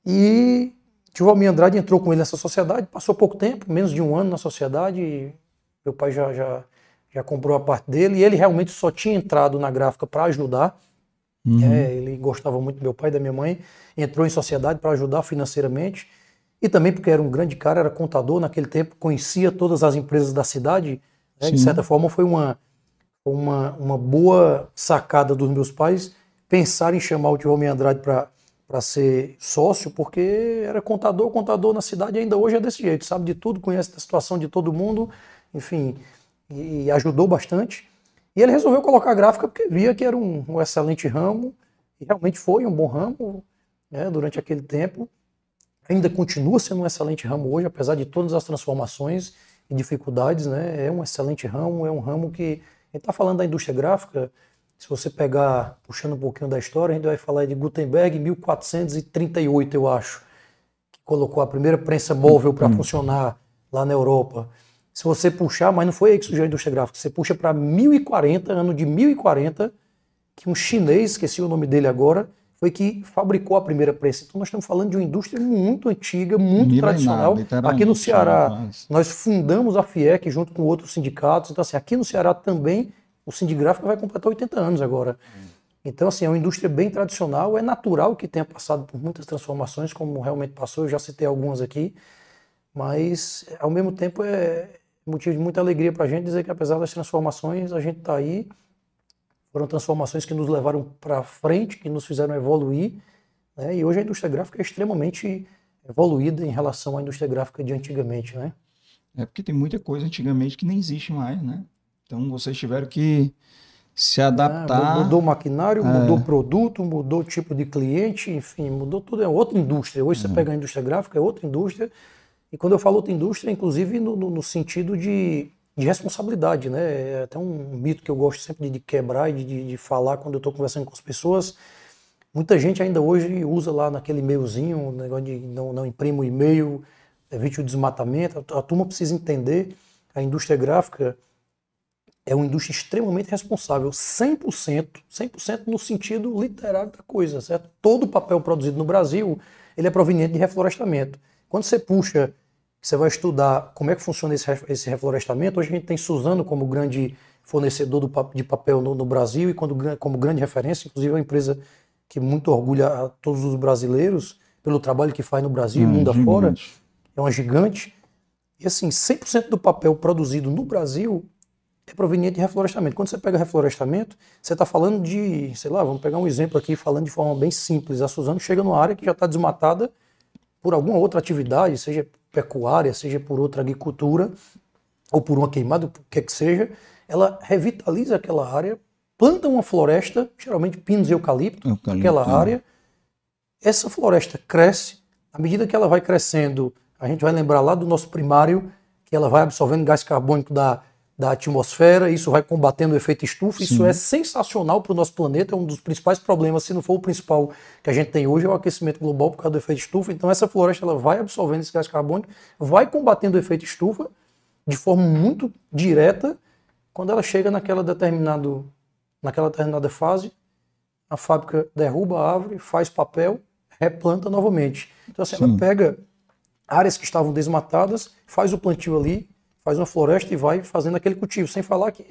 E tio Almir Andrade entrou com ele nessa sociedade, passou pouco tempo, menos de um ano na sociedade. e meu pai já, já, já comprou a parte dele e ele realmente só tinha entrado na gráfica para ajudar. Uhum. É, ele gostava muito do meu pai e da minha mãe, entrou em sociedade para ajudar financeiramente e também porque era um grande cara, era contador naquele tempo, conhecia todas as empresas da cidade. Né? De certa forma, foi uma, uma, uma boa sacada dos meus pais pensar em chamar o tio Homem Andrade para ser sócio, porque era contador, contador na cidade ainda hoje é desse jeito, sabe de tudo, conhece a situação de todo mundo, enfim, e, e ajudou bastante. E ele resolveu colocar a gráfica porque via que era um, um excelente ramo, e realmente foi um bom ramo né, durante aquele tempo. Ainda continua sendo um excelente ramo hoje, apesar de todas as transformações e dificuldades. Né, é um excelente ramo, é um ramo que. A gente está falando da indústria gráfica, se você pegar, puxando um pouquinho da história, a gente vai falar de Gutenberg, 1438, eu acho, que colocou a primeira prensa móvel para funcionar lá na Europa. Se você puxar, mas não foi aí que surgiu a indústria gráfica, você puxa para 1040, ano de 1040, que um chinês, esqueci o nome dele agora, foi que fabricou a primeira prensa. Então nós estamos falando de uma indústria muito antiga, muito Milenar, tradicional. Aqui no Ceará, mas- nós fundamos a FIEC junto com outros sindicatos. Então, assim, aqui no Ceará também o Sindigráfica vai completar 80 anos agora. Então, assim, é uma indústria bem tradicional. É natural que tenha passado por muitas transformações, como realmente passou. Eu já citei algumas aqui. Mas, ao mesmo tempo, é motivo de muita alegria para a gente dizer que, apesar das transformações, a gente está aí. Foram transformações que nos levaram para frente, que nos fizeram evoluir. né? E hoje a indústria gráfica é extremamente evoluída em relação à indústria gráfica de antigamente, né? É porque tem muita coisa antigamente que nem existe mais, né? Então vocês tiveram que se adaptar. Ah, mudou o maquinário, É. mudou o produto, mudou o tipo de cliente, enfim, mudou tudo. É outra indústria. Hoje Uhum. você pega a indústria gráfica, é outra indústria. E quando eu falo outra indústria, inclusive no, no- no sentido de, de responsabilidade, né? É até um mito que eu gosto sempre de, quebrar e de, de falar quando eu estou conversando com as pessoas. Muita gente ainda hoje usa lá naquele e-mailzinho, o negócio de não, não imprima o e-mail, evite o desmatamento. A, a turma precisa entender a indústria gráfica é uma indústria extremamente responsável, 100%, 100% no sentido literário da coisa, certo? Todo o papel produzido no Brasil, ele é proveniente de reflorestamento. Quando você puxa, você vai estudar como é que funciona esse, ref- esse reflorestamento, hoje a gente tem Suzano como grande fornecedor de papel no, no Brasil e como grande referência, inclusive é uma empresa que muito orgulha a todos os brasileiros pelo trabalho que faz no Brasil e Hum, mundo gigante. afora é uma gigante. E assim, 100% do papel produzido no Brasil é proveniente de reflorestamento. Quando você pega reflorestamento, você está falando de, sei lá, vamos pegar um exemplo aqui, falando de forma bem simples. A Suzano chega numa área que já está desmatada por alguma outra atividade, seja pecuária, seja por outra agricultura, ou por uma queimada, o que que seja, ela revitaliza aquela área, planta uma floresta, geralmente pinos e eucalipto, Eucalipto, naquela é. área, essa floresta cresce, à medida que ela vai crescendo, a gente vai lembrar lá do nosso primário, que ela vai absorvendo gás carbônico da, da atmosfera, isso vai combatendo o efeito estufa, isso Sim. é sensacional para o nosso planeta, é um dos principais problemas, se não for o principal que a gente tem hoje, é o aquecimento global por causa do efeito estufa, então essa floresta ela vai absorvendo esse gás carbônico, vai combatendo o efeito estufa de forma muito direta, quando ela chega naquela, determinado, naquela determinada fase, a fábrica derruba a árvore, faz papel, replanta novamente. Então, assim, ela pega áreas que estavam desmatadas, faz o plantio ali, faz uma floresta e vai fazendo aquele cultivo, sem falar que,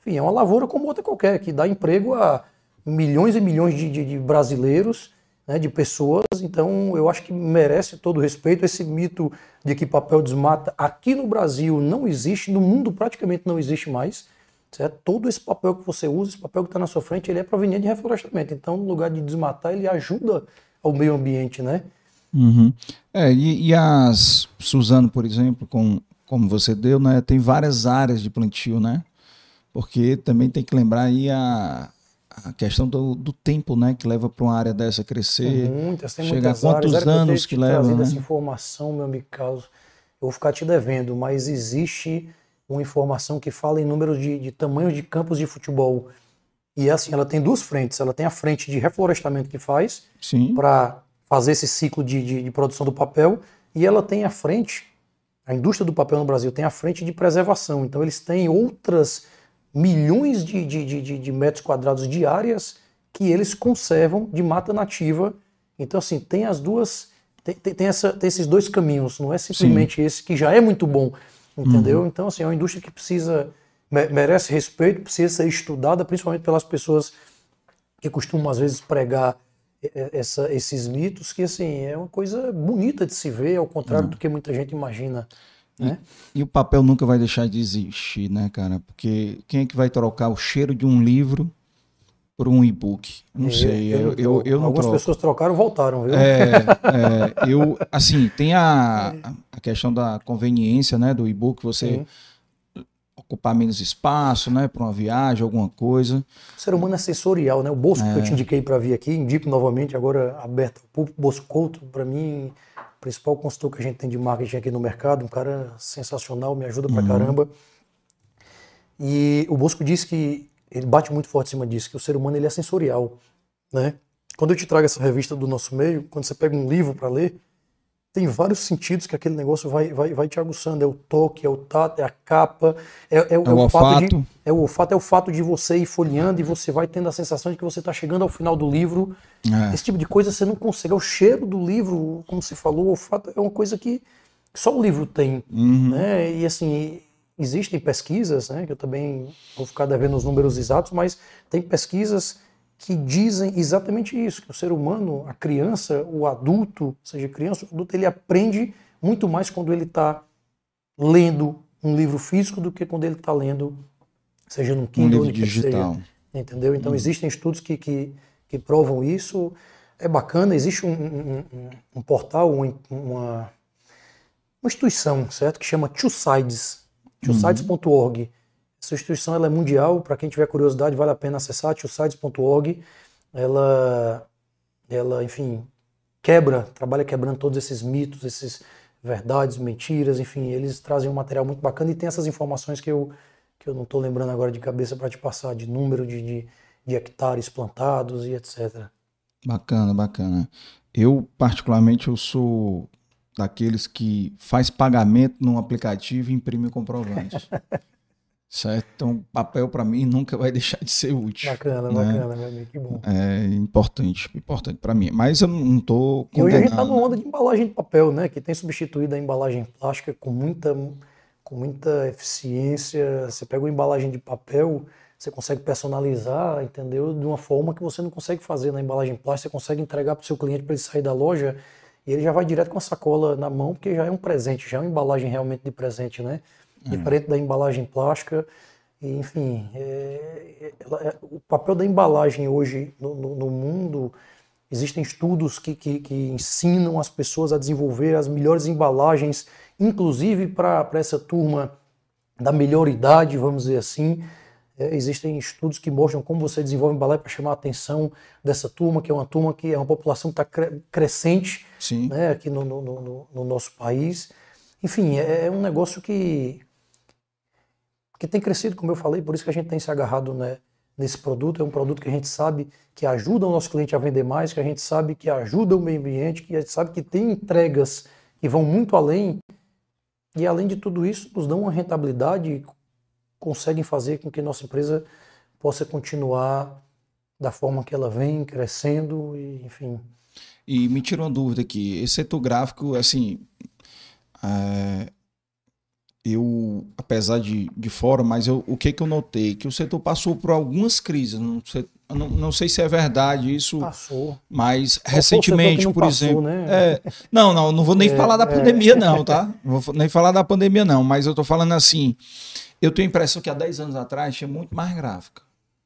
enfim, é uma lavoura como outra qualquer, que dá emprego a milhões e milhões de, de, de brasileiros, né, de pessoas. Então, eu acho que merece todo o respeito. Esse mito de que papel desmata aqui no Brasil não existe, no mundo praticamente não existe mais. Certo? Todo esse papel que você usa, esse papel que está na sua frente, ele é proveniente de reflorestamento. Então, no lugar de desmatar, ele ajuda ao meio ambiente, né? Uhum. É, e, e, as Suzano, por exemplo, com, como você deu, né, tem várias áreas de plantio, né? Porque também tem que lembrar aí a, a questão do, do tempo, né, que leva para uma área dessa crescer. Tem muitas, tem chegar muitas quantos áreas. anos que, que leva, né? essa informação, meu amigo Carlos, eu vou ficar te devendo, mas existe uma informação que fala em números de, de tamanhos de campos de futebol. E é assim, ela tem duas frentes. Ela tem a frente de reflorestamento que faz para fazer esse ciclo de, de, de, produção do papel, e ela tem a frente, a indústria do papel no Brasil tem a frente de preservação. Então eles têm outras milhões de, de, de metros quadrados de áreas que eles conservam de mata nativa. Então, assim, tem as duas. Tem, tem, tem, essa, tem esses dois caminhos, não é simplesmente Sim. esse que já é muito bom, entendeu? Uhum. Então, assim, é uma indústria que precisa, merece respeito, precisa ser estudada, principalmente pelas pessoas que costumam, às vezes, pregar essa, esses mitos, que, assim, é uma coisa bonita de se ver, ao contrário uhum. do que muita gente imagina. Né? E, e, o papel nunca vai deixar de existir, né, cara? Porque quem é que vai trocar o cheiro de um livro por um e-book? Não sei. Eu, eu, eu, eu não Algumas troco. pessoas trocaram e voltaram, viu? É, é, eu, assim, tem a, a questão da conveniência, né, do e-book, você Sim ocupar menos espaço, né, para uma viagem, alguma coisa. O ser humano é sensorial, né? O bolso é. que eu te indiquei para vir aqui, indico novamente agora aberto ao público, Bolso Couto, para mim, principal consultor que a gente tem de marketing aqui no mercado, um cara sensacional, me ajuda pra uhum. caramba. E o Bosco disse que ele bate muito forte em cima disso, que o ser humano ele é sensorial, né? Quando eu te trago essa revista do nosso meio, quando você pega um livro para ler, tem vários sentidos que aquele negócio vai, vai, vai te aguçando. É o toque, é o tato, é a capa, é, é, é, é o, olfato. De, é o olfato, é o fato de você ir folheando e você vai tendo a sensação de que você está chegando ao final do livro. É. Esse tipo de coisa você não consegue. É o cheiro do livro, como você falou, o olfato é uma coisa que só o livro tem. Uhum. Né? E assim, existem pesquisas, né, que eu também vou ficar devendo os números exatos, mas tem pesquisas que dizem exatamente isso, que o ser humano, a criança, o adulto, seja criança ou adulto, ele aprende muito mais quando ele está lendo um livro físico do que quando ele está lendo, seja num Kindle um livro digital. Seja, entendeu? Então hum. existem estudos que, que, que, provam isso. É bacana, existe um, um, um, portal, uma, uma instituição, certo? Que chama Two Sides, twosides.org. Uhum. Essa instituição ela é mundial, para quem tiver curiosidade, vale a pena acessar tiossites.org. Ela, ela, enfim, quebra, trabalha quebrando todos esses mitos, esses verdades, mentiras, enfim, eles trazem um material muito bacana e tem essas informações que eu, que eu não estou lembrando agora de cabeça para te passar, de número de, de, de hectares plantados e etc. Bacana, bacana. Eu, particularmente, eu sou daqueles que faz pagamento num aplicativo e imprime comprovantes. Certo? Então, papel para mim nunca vai deixar de ser útil. Bacana, né? bacana, meu amigo, que bom. É importante, importante para mim. Mas eu não tô E hoje a gente tá numa onda de embalagem de papel, né? Que tem substituído a embalagem plástica com muita, com muita eficiência. Você pega uma embalagem de papel, você consegue personalizar, entendeu? De uma forma que você não consegue fazer na embalagem plástica. Você consegue entregar para o seu cliente para ele sair da loja e ele já vai direto com a sacola na mão, porque já é um presente, já é uma embalagem realmente de presente, né? Diferente da embalagem plástica. E, enfim, é, é, o papel da embalagem hoje no, no, no mundo, existem estudos que, que, que, ensinam as pessoas a desenvolver as melhores embalagens, inclusive para essa turma da melhor idade, vamos dizer assim. É, existem estudos que mostram como você desenvolve embalagem para chamar a atenção dessa turma, que é uma turma que é uma população que está crescente né, aqui no, no, no, nosso país. Enfim, é, é um negócio que que tem crescido, como eu falei, por isso que a gente tem se agarrado né, nesse produto. É um produto que a gente sabe que ajuda o nosso cliente a vender mais, que a gente sabe que ajuda o meio ambiente, que a gente sabe que tem entregas que vão muito além. E além de tudo isso, nos dão uma rentabilidade conseguem fazer com que nossa empresa possa continuar da forma que ela vem crescendo e enfim. E me tira uma dúvida aqui, esse setor gráfico, assim, é, eu apesar de, de fora, mas eu, o que, que eu notei? Que o setor passou por algumas crises. Não sei, não, não sei se é verdade isso, Passou. mas Só recentemente, não por passou, exemplo. né? é, não, não, não vou nem É, falar da é. pandemia, não, tá? Não vou nem falar da pandemia, não, mas eu tô falando assim. Eu tenho a impressão que há 10 anos atrás tinha muito mais gráfica,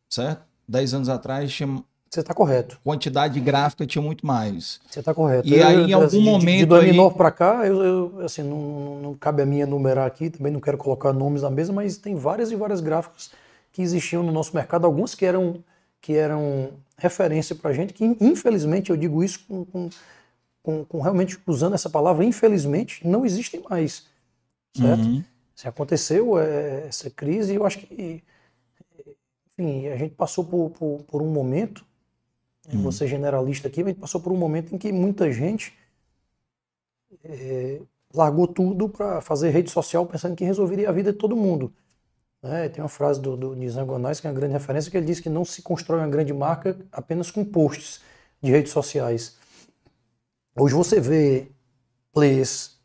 certo? 10 anos atrás tinha Você está correto. quantidade de gráfica, tinha muito mais. Você está correto. E aí, em algum de, De momento 2009 para cá, eu, eu, assim, não, não- cabe a mim enumerar aqui, também não quero colocar nomes na mesa, mas tem várias e várias gráficas que existiam no nosso mercado, algumas que eram, que eram referência para a gente, que infelizmente, eu digo isso com, com, com- com realmente usando essa palavra, infelizmente, não existem mais. Certo? Uhum. Se aconteceu é, essa crise, eu acho que, enfim, a gente passou por, por, por um momento, eu Uhum. ser generalista aqui, a gente passou por um momento em que muita gente é, largou tudo para fazer rede social pensando que resolveria a vida de todo mundo. né? Tem uma frase do, do Nizam Gonais, que é uma grande referência, que ele diz que não se constrói uma grande marca apenas com posts de redes sociais. Hoje você vê players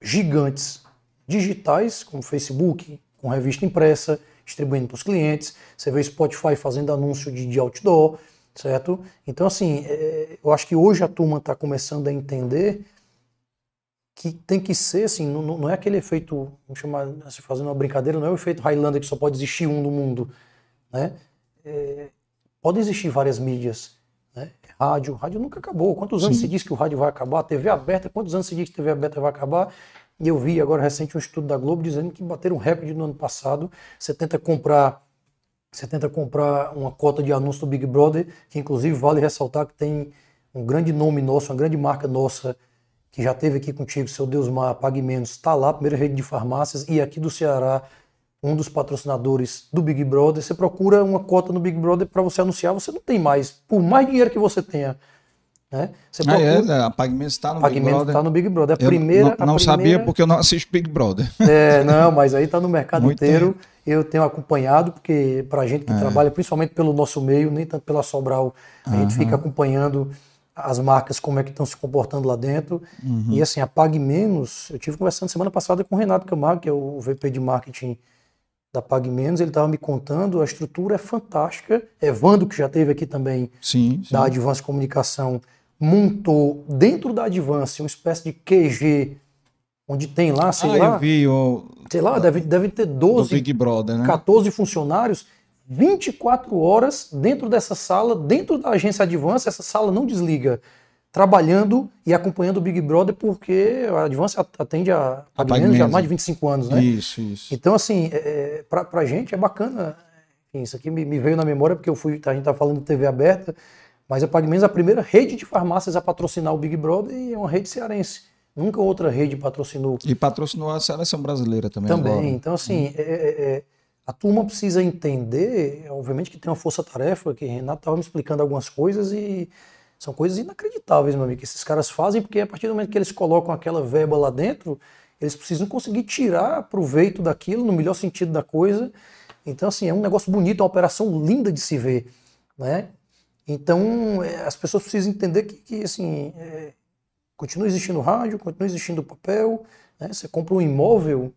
gigantes digitais, como Facebook, com revista impressa, distribuindo para os clientes. Você vê Spotify fazendo anúncio de, de outdoor, certo? Então, assim, é, eu acho que hoje a turma está começando a entender que tem que ser, assim, não, não é aquele efeito, vamos chamar, se fazendo uma brincadeira, não é o efeito Highlander que só pode existir um no mundo, né? É, podem existir várias mídias, né? Rádio, rádio nunca acabou. Quantos anos Sim. se diz que o rádio vai acabar? A TV aberta, quantos anos se diz que a TV aberta vai acabar? E eu vi agora recente um estudo da Globo dizendo que bateram um recorde no ano passado. Você tenta comprar, você tenta comprar uma cota de anúncio do Big Brother, que inclusive vale ressaltar que tem um grande nome nosso, uma grande marca nossa que já teve aqui contigo, seu Deusmar Pague Menos, está lá, primeira rede de farmácias, e aqui do Ceará, um dos patrocinadores do Big Brother. Você procura uma cota no Big Brother para você anunciar, você não tem mais, por mais dinheiro que você tenha. Né? Você Ah, é, procura, é, a PagMenos está no Big Brother. está no Big Brother. A Eu primeira, não, a não sabia primeira- porque eu não assisto Big Brother. é, não, mas aí está no mercado Muito inteiro. Eu tenho acompanhado, porque para a gente É. que trabalha principalmente pelo nosso meio, nem tanto pela Sobral, a gente fica acompanhando as marcas, como é que estão se comportando lá dentro. Uhum. E assim, a Pague Menos, eu tive conversando semana passada com o Renato Camargo, que é o VP de marketing da Pague Menos, ele estava me contando, a estrutura é fantástica. Evandro, que já teve aqui também, Sim, sim. da Advance Comunicação montou dentro da Advance uma espécie de QG, onde tem lá, sei ah, lá, eu vi o sei lá, deve, deve ter do 12, Big Brother, né? 14 funcionários, 24 horas dentro dessa sala, dentro da agência Advance, essa sala não desliga, trabalhando e acompanhando o Big Brother, porque a Advance atende a, a menos já há mais de 25 anos, né? Isso, isso. Então, assim, é, é, pra, pra gente é bacana. Isso aqui me, me veio na memória porque eu fui, a gente tá falando de TV aberta, mas a PagMenos é a primeira rede de farmácias a patrocinar o Big Brother e é uma rede cearense. Nunca outra rede patrocinou E patrocinou a seleção brasileira também. também. agora. Então, assim, é- é- é, a turma precisa entender, obviamente que tem uma força-tarefa, que Renato estava me explicando algumas coisas e são coisas inacreditáveis, meu amigo, que esses caras fazem, porque a partir do momento que eles colocam aquela verba lá dentro, eles precisam conseguir tirar proveito daquilo, no melhor sentido da coisa. Então, assim, é um negócio bonito, é uma operação linda de se ver, né? Então, é, as pessoas precisam entender que, que, assim, é, continua existindo rádio, continua existindo papel, né? Você compra um imóvel,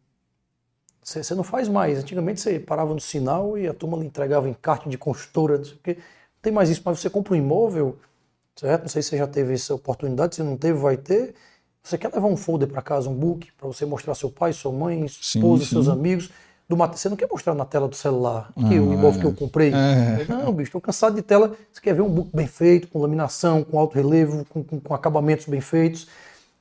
você, você não faz mais. Antigamente você parava no sinal e a turma lhe entregava encarte de construtora, não sei o quê. Não tem mais isso, mas você compra um imóvel, certo? Não sei se você já teve essa oportunidade, se não teve, vai ter. Você quer levar um folder para casa, um book, para você mostrar seu pai, sua mãe, Sim, esposa, sim. seus amigos. Do mate- Você não quer mostrar na tela do celular aqui, o imóvel é. que eu comprei. É. Não, bicho, estou cansado de tela. Você quer ver um book bem feito, com laminação, com alto relevo, com, com- com acabamentos bem feitos.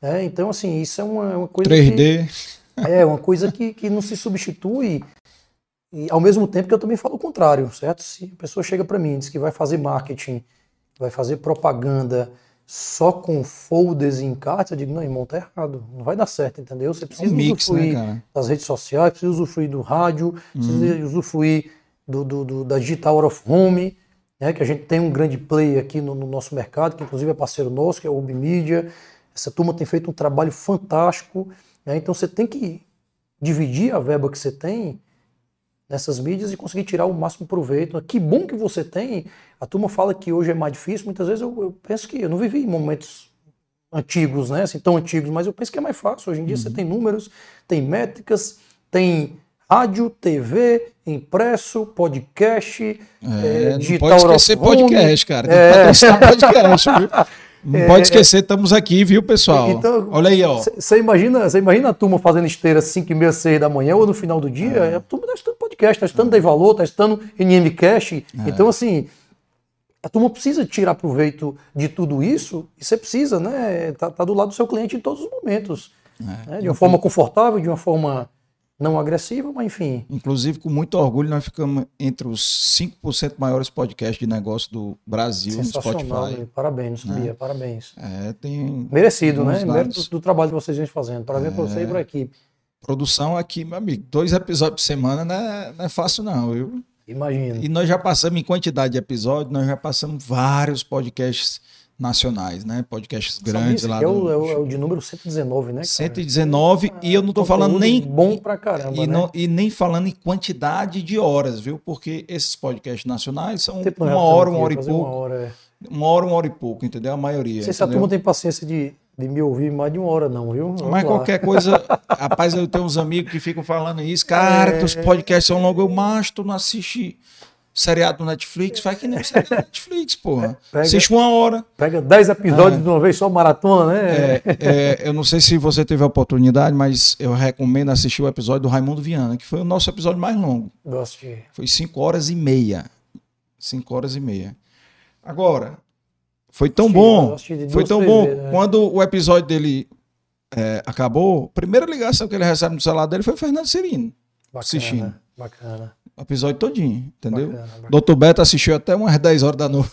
né? então, assim, isso é uma, uma coisa que... 3D. É uma coisa que, que não se substitui. E ao mesmo tempo que eu também falo o contrário, certo? Se a pessoa chega para mim e diz que vai fazer marketing, vai fazer propaganda só com folders e encartes, eu digo, não, irmão, tá errado. Não vai dar certo, entendeu? Você É um precisa mix, né, usufruir cara? das redes sociais, precisa usufruir do rádio, precisa usufruir do, do- do- da digital out of home, né, que a gente tem um grande player aqui no, no nosso mercado, que inclusive é parceiro nosso, que é o Media. Essa turma tem feito um trabalho fantástico. né, então você tem que dividir a verba que você tem nessas mídias e conseguir tirar o máximo proveito. Que bom que você tem. A turma fala que hoje é mais difícil. Muitas vezes eu, eu penso que eu não vivi momentos antigos, né? Assim, tão antigos, mas eu penso que é mais fácil. Hoje em dia você tem números, tem métricas, tem rádio, TV, impresso, podcast, É, é, não digital pode esquecer home. podcast, cara. Tem É. que podcast, viu? Não pode esquecer, estamos aqui, viu, pessoal? Então, Olha aí, ó. Você imagina, imagina a turma fazendo esteira às 5 e meia, 6 da manhã ou no final do dia? É. A turma está estudando podcast, está estudando Dei Valor, está estudando NMCast. É. Então, assim, a turma precisa tirar proveito de tudo isso e você precisa, né? Tá, tá do lado do seu cliente em todos os momentos. É. né? De uma forma confortável, de uma forma não agressiva, mas enfim. Inclusive, com muito orgulho, nós ficamos entre os 5% maiores podcasts de negócio do Brasil no Spotify. né? parabéns, não sabia, parabéns. É, tem Merecido, né? Mérito do, do trabalho que vocês vêm fazendo. Parabéns para você e para a equipe. produção aqui, meu amigo. Dois episódios por semana não é, não é fácil, não, viu? Imagino. E nós já passamos, em quantidade de episódios, nós já passamos vários podcasts nacionais, né? Podcasts grandes lá é, do... o, é, o, é o de número 119, né? cara? 119, e eu não tô falando nem bom pra caramba, e, né? não- e nem falando em quantidade de horas, viu? Porque esses podcasts nacionais são uma hora, uma hora e pouco. Uma hora, é. Uma hora, uma hora e pouco, entendeu? A maioria. Não sei se a turma tem paciência de, de me ouvir mais de uma hora, não, viu? Vamos Mas lá. qualquer coisa, rapaz, eu tenho uns amigos que ficam falando isso, cara, É. teus podcasts são longos, eu mas tu não assiste seriado no Netflix, faz que nem seriado no Netflix, porra. Pega- Assiste uma hora. Pega 10 episódios de uma vez só, maratona, né? É, é, eu não sei se você teve a oportunidade, mas eu recomendo assistir o episódio do Raimundo Viana, que foi o nosso episódio mais longo. Gosto de... Foi 5 horas e meia. 5 horas e meia. Agora, foi tão Assisti, bom. assisti Foi tão bom. vezes, né? Quando o episódio dele é, acabou, a primeira ligação que ele recebe no celular dele foi o Fernando Cirino. Bacana, assistindo. Bacana. O episódio todinho, entendeu? Bacana, bacana. Doutor Beto assistiu até umas 10 horas da noite.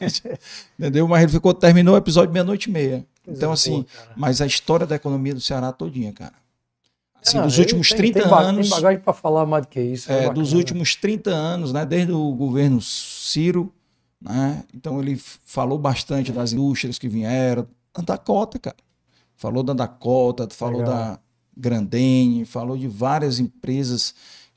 entendeu? Mas ele ficou, terminou o episódio meia-noite e meia. Coisa Então, boa, assim, cara. mas a história da economia do Ceará todinha, cara. Assim, Ah, dos últimos tem- 30 tem anos. Tem bagagem para falar mais do que isso. É, bacana. dos últimos 30 anos, né, desde o governo Ciro, né, então ele falou bastante das indústrias que vieram, da Dakota, cara. Falou da Dakota, falou Legal. da Grandene, falou de várias empresas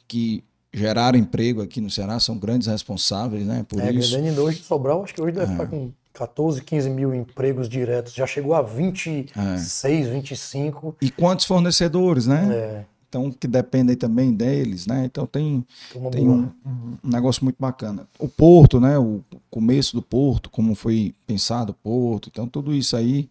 que geraram emprego aqui no Ceará, são grandes responsáveis, né, por É, isso. Grandene hoje, Sobral, acho que hoje deve estar com 14, 15 mil empregos diretos. Já chegou a 26, 25. E quantos fornecedores, né? É, Então, que dependem também deles, né? Então tem Tem um, um negócio muito bacana. O Porto, né? O começo do Porto, como foi pensado o Porto, então tudo isso aí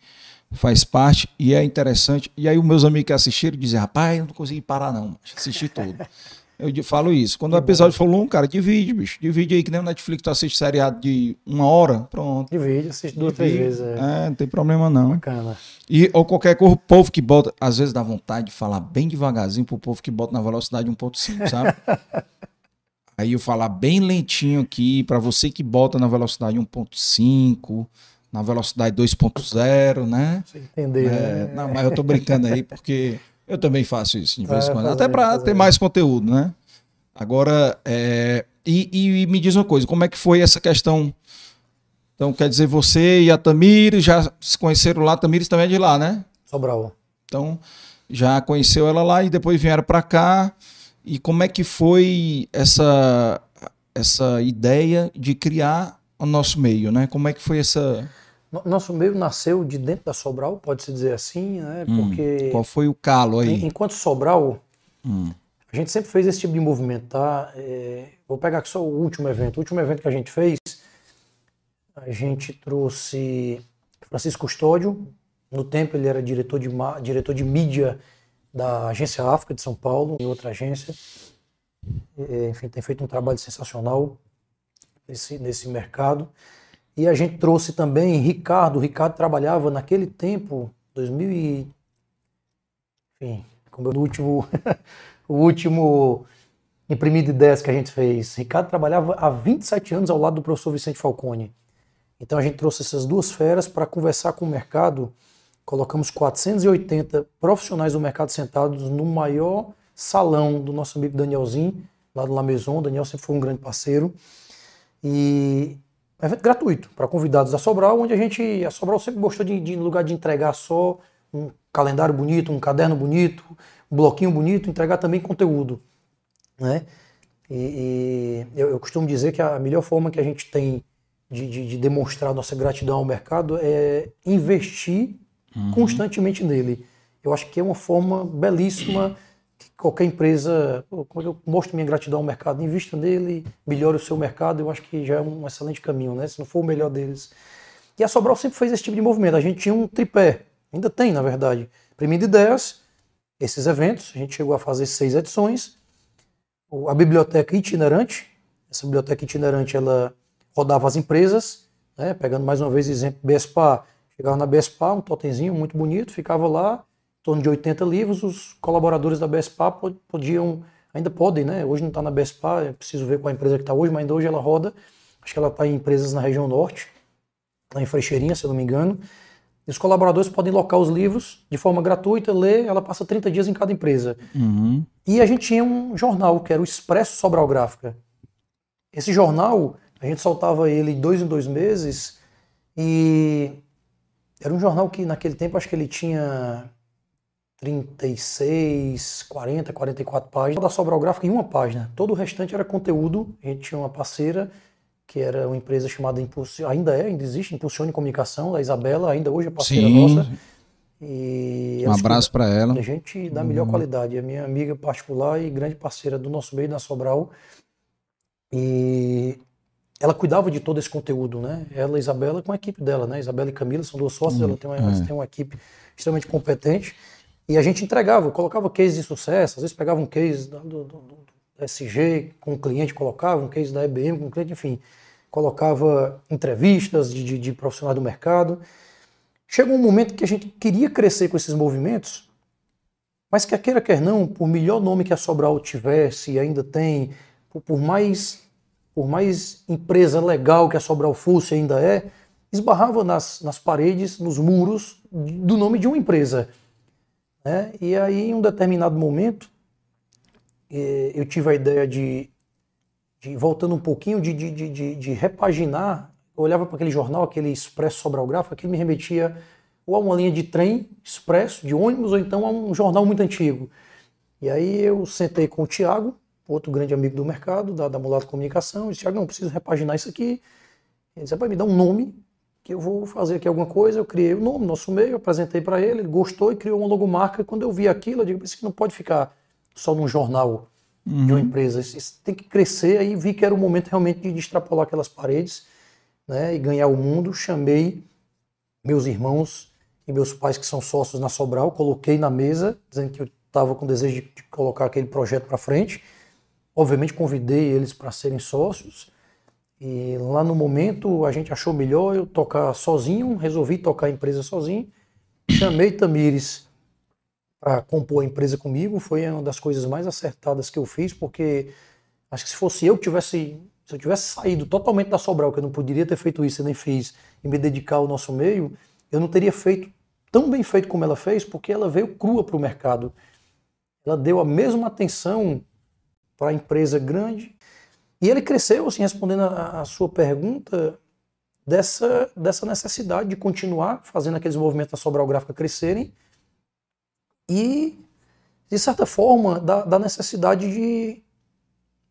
faz parte e é interessante. E aí os meus amigos que assistiram dizem, rapaz, eu não consegui parar não, assisti tudo. Eu falo isso. Quando o episódio for longo, cara, divide, bicho. Divide aí, que nem o Netflix, tu assiste seriado de uma hora, pronto. Divide, assiste duas, três vezes. É. É, não tem problema não. Bacana. E ou qualquer coisa, o povo que bota, às vezes dá vontade de falar bem devagarzinho pro povo que bota na velocidade 1.5, sabe? Aí eu falar bem lentinho aqui para você que bota na velocidade 1.5, na velocidade 2.0, né? Você entender. É, né? não, mas eu tô brincando aí porque eu também faço isso de vez em É, quando, fazer, até para ter mais conteúdo, né? Agora, é, e, e me diz uma coisa, como é que foi essa questão? Então, quer dizer, você e a Tamires já se conheceram lá, Tamires também é de lá, né? Sobral. Então, já conheceu ela lá e depois vieram para cá. E como é que foi essa essa ideia de criar o nosso meio, né? Como é que foi essa Nosso meio nasceu de dentro da Sobral, pode-se dizer assim, né? Porque qual foi o calo aí? enquanto Sobral, Hum, a gente sempre fez esse tipo de movimento, tá? É, vou pegar aqui só o último evento. O último evento que a gente fez, a gente trouxe Francisco Custódio. No tempo ele era diretor de, diretor de mídia da Agência África de São Paulo, em outra agência. É, enfim, tem feito um trabalho sensacional nesse, nesse mercado. E a gente trouxe também Ricardo. O Ricardo trabalhava naquele tempo, 2000 e... Enfim, como no último, o último imprimido de ideias que a gente fez. Ricardo trabalhava há 27 anos ao lado do professor Vicente Falcone. Então a gente trouxe essas duas feras para conversar com o mercado. Colocamos 480 profissionais do mercado sentados no maior salão do nosso amigo Danielzinho, lá do La Maison. O Daniel sempre foi um grande parceiro. E evento gratuito para convidados da Sobral, onde a gente, a Sobral sempre gostou de, de, no lugar de entregar só um calendário bonito, um caderno bonito, um bloquinho bonito, entregar também conteúdo, né? E, e eu, eu costumo dizer que a melhor forma que a gente tem de, de, de demonstrar nossa gratidão ao mercado é investir constantemente nele. Eu acho que é uma forma belíssima que qualquer empresa, como eu mostro minha gratidão ao mercado, invista nele, melhore o seu mercado, eu acho que já é um excelente caminho, né? Se não for o melhor deles. E a Sobral sempre fez esse tipo de movimento. A gente tinha um tripé, ainda tem, na verdade, Premindo Ideias, esses eventos, a gente chegou a fazer seis edições, a biblioteca itinerante, essa biblioteca itinerante, ela rodava as empresas, né? pegando mais uma vez exemplo, BSPA, chegava na BSPA, um totemzinho muito bonito, ficava lá, torno de 80 livros, os colaboradores da BSPA podiam, ainda podem, né? Hoje não está na BSPA, é preciso ver qual a empresa que está hoje, mas ainda hoje ela roda, acho que ela está em empresas na região norte, lá em Freixeirinha, se eu não me engano. E os colaboradores podem locar os livros de forma gratuita, ler, ela passa 30 dias em cada empresa. Uhum. E a gente tinha um jornal, que era o Expresso Sobral Gráfica. Esse jornal, a gente soltava ele dois em dois meses, e era um jornal que naquele tempo acho que ele tinha 36, 40, 44 páginas. Da Sobral Gráfica em uma página. Todo o restante era conteúdo. A gente tinha uma parceira que era uma empresa chamada Impulso, ainda é, ainda existe, Impulsione Comunicação, a Isabela, ainda hoje é parceira Sim. nossa. E um abraço para ela. A gente da melhor uhum. qualidade, é minha amiga particular e grande parceira do nosso meio da Sobral. E ela cuidava de todo esse conteúdo, né? Ela e Isabela com a equipe dela, né? Isabela e Camila são duas sócias, uhum. ela tem uma, é. tem uma equipe extremamente competente. E a gente entregava, colocava cases de sucesso, às vezes pegava um case do, do, do SG com o cliente, colocava um case da IBM com o cliente, enfim, colocava entrevistas de, de, de profissionais do mercado. Chegou um momento que a gente queria crescer com esses movimentos, mas quer queira, quer não, por melhor nome que a Sobral tivesse e ainda tem, por, por, mais por mais empresa legal que a Sobral fosse ainda é, esbarrava nas, nas paredes, nos muros do nome de uma empresa. Né? E aí, em um determinado momento, eh, eu tive a ideia de, de voltando um pouquinho, de, de, de, de repaginar. Eu olhava para aquele jornal, aquele Expresso Sobral Gráfico, aquilo me remetia ou a uma linha de trem expresso, de ônibus, ou então a um jornal muito antigo. E aí eu sentei com o Tiago, outro grande amigo do mercado, da, da Mulato Comunicação, e disse, Tiago, não, preciso repaginar isso aqui. Ele disse, vai me dar um nome que eu vou fazer aqui alguma coisa. Eu criei o nome, nosso meio, apresentei para ele, ele gostou e criou uma logomarca. Quando eu vi aquilo, eu digo, isso não pode ficar só num jornal uhum. de uma empresa. Isso tem que crescer. Aí vi que era o momento realmente de extrapolar aquelas paredes né, e ganhar o mundo. Chamei meus irmãos e meus pais que são sócios na Sobral, coloquei na mesa, dizendo que eu estava com desejo de, de colocar aquele projeto para frente. Obviamente convidei eles para serem sócios. E lá no momento a gente achou melhor eu tocar sozinho, resolvi tocar a empresa sozinho. Chamei Tamires para compor a empresa comigo, foi uma das coisas mais acertadas que eu fiz, porque acho que se fosse eu que tivesse, se eu tivesse saído totalmente da Sobral, que eu não poderia ter feito isso, eu nem fiz, e me dedicar ao nosso meio, eu não teria feito tão bem feito como ela fez, porque ela veio crua para o mercado. Ela deu a mesma atenção para a empresa grande e ele cresceu, assim, respondendo a, a sua pergunta, dessa, dessa necessidade de continuar fazendo aqueles movimentos da Sobral Gráfica crescerem e, de certa forma, da, da necessidade de,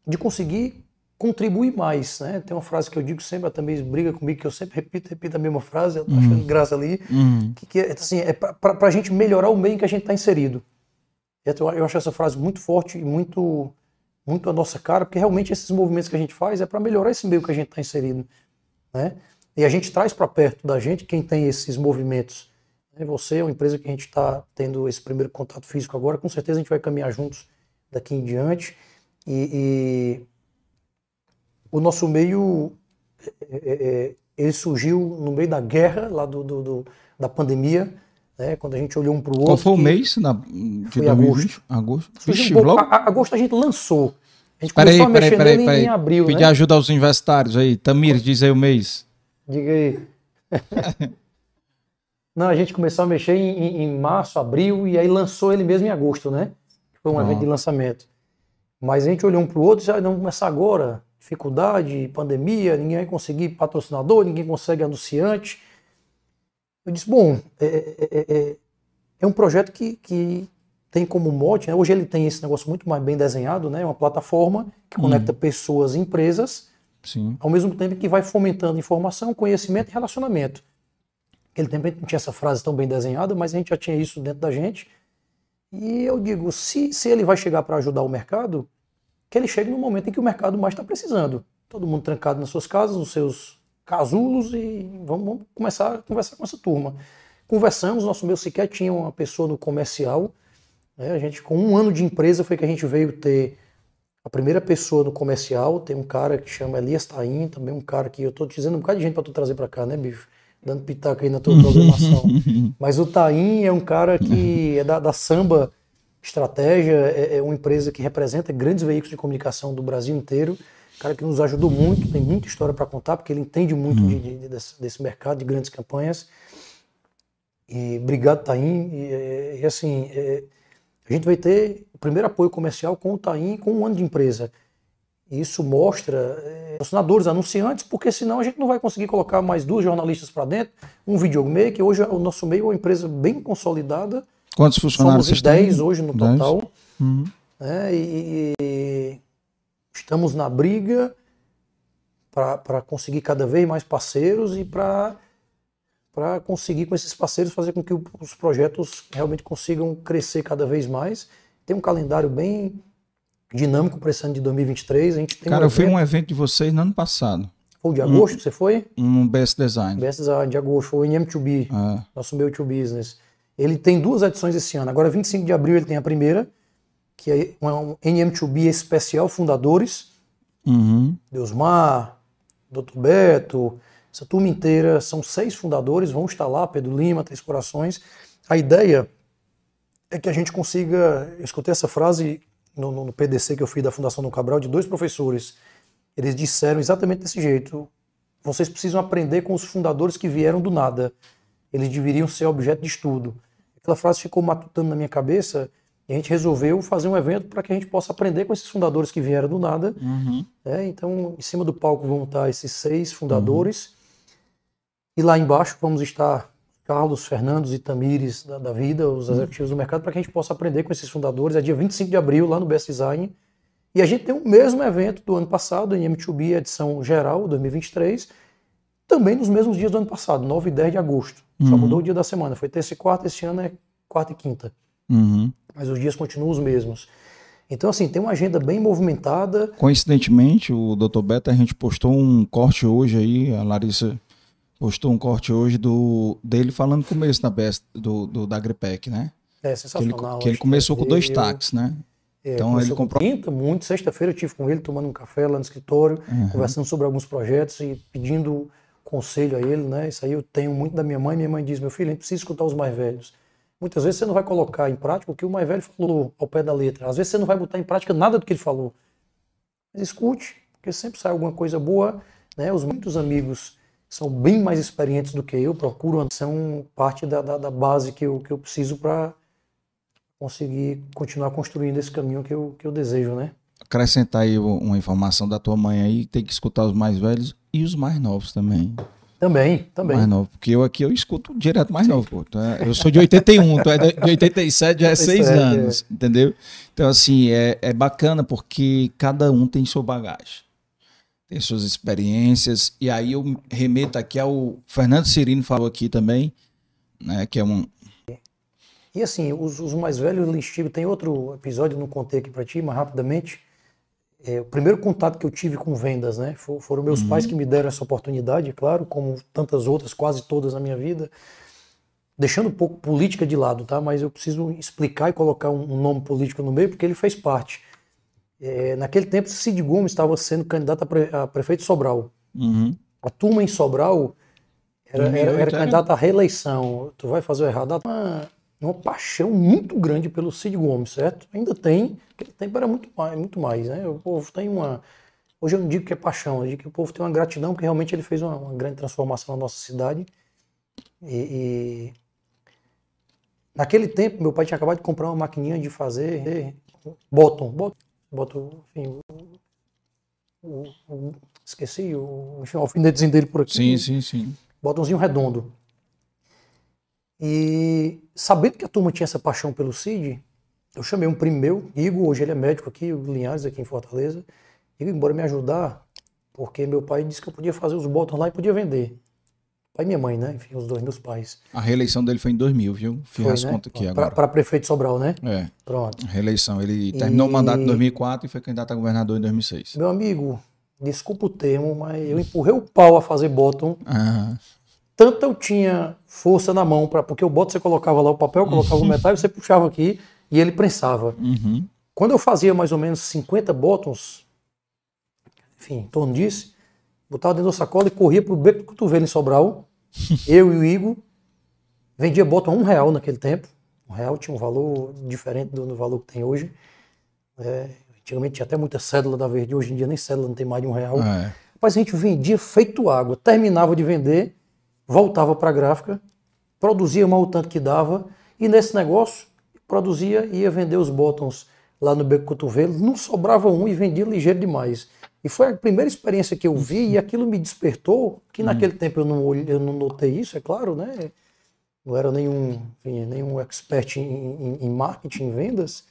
de conseguir contribuir mais, né? Tem uma frase que eu digo sempre, ela também briga comigo, que eu sempre repito, repito a mesma frase, eu tô uhum. achando graça ali, uhum. que, que, é, assim, é para a gente melhorar o meio em que a gente está inserido. Eu, eu acho essa frase muito forte e muito muito a nossa cara, porque realmente esses movimentos que a gente faz é para melhorar esse meio que a gente está inserido. Né? E a gente traz para perto da gente quem tem esses movimentos. Né? Você é uma empresa que a gente está tendo esse primeiro contato físico agora, com certeza a gente vai caminhar juntos daqui em diante. E, e o nosso meio, é, é, é ele surgiu no meio da guerra, lá do, do, do da pandemia, né? Quando a gente olhou um para o outro. Qual foi o mês? Na, de foi agosto. Agosto. Vixe, um logo... a, agosto a gente lançou. A gente peraí, começou peraí, a mexer peraí, peraí, em abril. Pedir né? ajuda aos universitários aí. Tamir, diz aí o mês. Diga aí. Não, a gente começou a mexer em, em, março, abril, e aí lançou ele mesmo em agosto, né? Foi um evento de lançamento. Mas a gente olhou um para o outro e disse, ah, não começar agora. Dificuldade, pandemia, ninguém vai conseguir patrocinador, ninguém consegue anunciante. Eu disse, bom, é, é, é, é um projeto que, que tem como mote, né? hoje ele tem esse negócio muito mais bem desenhado, né? uma plataforma que conecta hum. pessoas e empresas, Sim. ao mesmo tempo que vai fomentando informação, conhecimento e relacionamento. Aquele tempo a gente não tinha essa frase tão bem desenhada, mas a gente já tinha isso dentro da gente. E eu digo, se, se ele vai chegar para ajudar o mercado, que ele chegue no momento em que o mercado mais está precisando. Todo mundo trancado nas suas casas, nos seus casulos e vamos, vamos, começar a conversar com essa turma. Conversamos, nosso meu sequer tinha uma pessoa no comercial. Né? A gente, com um ano de empresa, foi que a gente veio ter a primeira pessoa no comercial. Tem um cara que chama Elias Taim, também um cara que eu estou dizendo um bocado de gente para tu trazer para cá, né, bicho? Dando pitaco aí na tua programação. Mas o Taim é um cara que é da, da samba estratégia, é, é uma empresa que representa grandes veículos de comunicação do Brasil inteiro cara que nos ajudou muito, tem muita história para contar, porque ele entende muito uhum. de, de, desse, desse, mercado de grandes campanhas. E obrigado, Taim. E, e assim, é, a gente vai ter o primeiro apoio comercial com o Taim com um ano de empresa. Isso mostra é, patrocinadores, anunciantes, porque senão a gente não vai conseguir colocar mais duas jornalistas para dentro, um videomaker. Hoje o nosso meio é uma empresa bem consolidada. Quantos funcionários Somos 10 hoje no total. Uhum. É, e, e estamos na briga para conseguir cada vez mais parceiros e para conseguir com esses parceiros fazer com que os projetos realmente consigam crescer cada vez mais. Tem um calendário bem dinâmico para esse ano de 2023. A gente tem Cara, um eu fui um evento de vocês no ano passado. Foi de agosto, um, você foi? Um Best Design. Best Design, de agosto, foi o NM2B, é. nosso meu to Business. Ele tem duas edições esse ano. Agora, 25 de abril, ele tem a primeira, que é um NM2B especial Fundadores. Uhum. Deusmar, Dr. Beto, essa turma inteira, são seis fundadores, vão estar lá, Pedro Lima, Três Corações. A ideia é que a gente consiga. Eu escutei essa frase no, no PDC que eu fiz da Fundação do Cabral, de dois professores. Eles disseram exatamente desse jeito: vocês precisam aprender com os fundadores que vieram do nada. Eles deveriam ser objeto de estudo. Aquela frase ficou matutando na minha cabeça e a gente resolveu fazer um evento para que a gente possa aprender com esses fundadores que vieram do nada. Uhum. É, então, em cima do palco vão estar esses seis fundadores. Uhum. E lá embaixo vamos estar Carlos, Fernandos e Tamires da, da vida, os uhum. executivos do mercado, para que a gente possa aprender com esses fundadores. É dia 25 de abril, lá no Best Design. E a gente tem o mesmo evento do ano passado, em M2B, edição geral, 2023, também nos mesmos dias do ano passado, 9 e 10 de agosto. Só uhum. mudou o dia da semana. Foi terça e quarta, esse ano é quarta e quinta. Uhum. Mas os dias continuam os mesmos. Então, assim, tem uma agenda bem movimentada. Coincidentemente, o Dr. Beta, a gente postou um corte hoje aí, a Larissa postou um corte hoje do, dele falando começo da best, do, do, da Agripec, né? É sensacional. Que ele, que ele começou com dois táxis, né? É, então ele comprou. Muito. Sexta-feira eu tive com ele tomando um café lá no escritório, uhum. conversando sobre alguns projetos e pedindo conselho a ele, né? Isso aí eu tenho muito da minha mãe. Minha mãe diz: meu filho, a gente precisa escutar os mais velhos. Muitas vezes você não vai colocar em prática o que o mais velho falou ao pé da letra. Às vezes você não vai botar em prática nada do que ele falou. Mas escute, porque sempre sai alguma coisa boa. Né? Os muitos amigos são bem mais experientes do que eu, procuram, são parte da, da, da base que eu, que eu preciso para conseguir continuar construindo esse caminho que eu, que eu desejo, né? Acrescentar aí uma informação da tua mãe aí, tem que escutar os mais velhos e os mais novos também. Também, também. Mais novo, porque eu aqui eu escuto direto mais novo, pô. Então, eu sou de 81, tu é de 87, já é seis anos, é. entendeu? Então, assim, é, é bacana porque cada um tem sua bagagem, tem suas experiências, e aí eu remeto aqui ao Fernando Cirino falou aqui também, né, que é um... E assim, os, os mais velhos, Listírio, tem outro episódio, não contei aqui para ti, mas rapidamente, é, o primeiro contato que eu tive com vendas, né? For, foram meus uhum. pais que me deram essa oportunidade, claro, como tantas outras, quase todas na minha vida. Deixando um pouco política de lado, tá? Mas eu preciso explicar e colocar um, um nome político no meio, porque ele fez parte. É, naquele tempo, Cid Gomes estava sendo candidato a, pre, a prefeito de Sobral. Uhum. A turma em Sobral era, era, era candidata à reeleição. Tu vai fazer o errado. Uma, uma paixão muito grande pelo Cid Gomes, certo? Ainda tem, aquele tempo era muito mais, muito mais, né? O povo tem uma. Hoje eu não digo que é paixão, eu digo que o povo tem uma gratidão, porque realmente ele fez uma, uma grande transformação na nossa cidade. E, e, naquele tempo, meu pai tinha acabado de comprar uma maquininha de fazer bottom, bottom, bottom enfim, o, o, esqueci, o, enfim, o alfinetezinho dele por aqui. Sim, sim, sim. Botãozinho redondo. E sabendo que a turma tinha essa paixão pelo CID, eu chamei um primo meu, Igor, hoje ele é médico aqui, o Linhares, aqui em Fortaleza. Igor, embora me ajudar, porque meu pai disse que eu podia fazer os botões lá e podia vender. Pai e minha mãe, né? Enfim, os dois meus pais. A reeleição dele foi em 2000, viu? Fiz Foi, as né? contas aqui agora. Para prefeito Sobral, né? É, Pronto. a reeleição. Ele terminou o E- mandato em 2004 e foi candidato a governador em 2006. Meu amigo, desculpa o termo, mas eu empurrei o pau a fazer bottom. Ah, Tanto eu tinha força na mão, pra, porque o bottom você colocava lá o papel, colocava o metal e você puxava aqui e ele prensava. uhum. Quando eu fazia mais ou menos 50 bottoms, enfim, em torno disso, botava dentro da sacola e corria pro beco do cotovelo em Sobral. Eu e o Igor vendia bottom a um real naquele tempo. Um real tinha um valor diferente do, do valor que tem hoje. É, antigamente tinha até muita cédula da Verde, hoje em dia nem cédula não tem mais de um real. É. Rapaz, a gente vendia feito água, terminava de vender, voltava para a gráfica, produzia mal o tanto que dava, e nesse negócio produzia e ia vender os bottoms lá no Beco Cotovelo, não sobrava um e vendia ligeiro demais. E foi a primeira experiência que eu vi e aquilo me despertou, que naquele tempo eu não, eu não notei isso, é claro, né? Não era nenhum, enfim, nenhum expert em, em- em marketing, em vendas,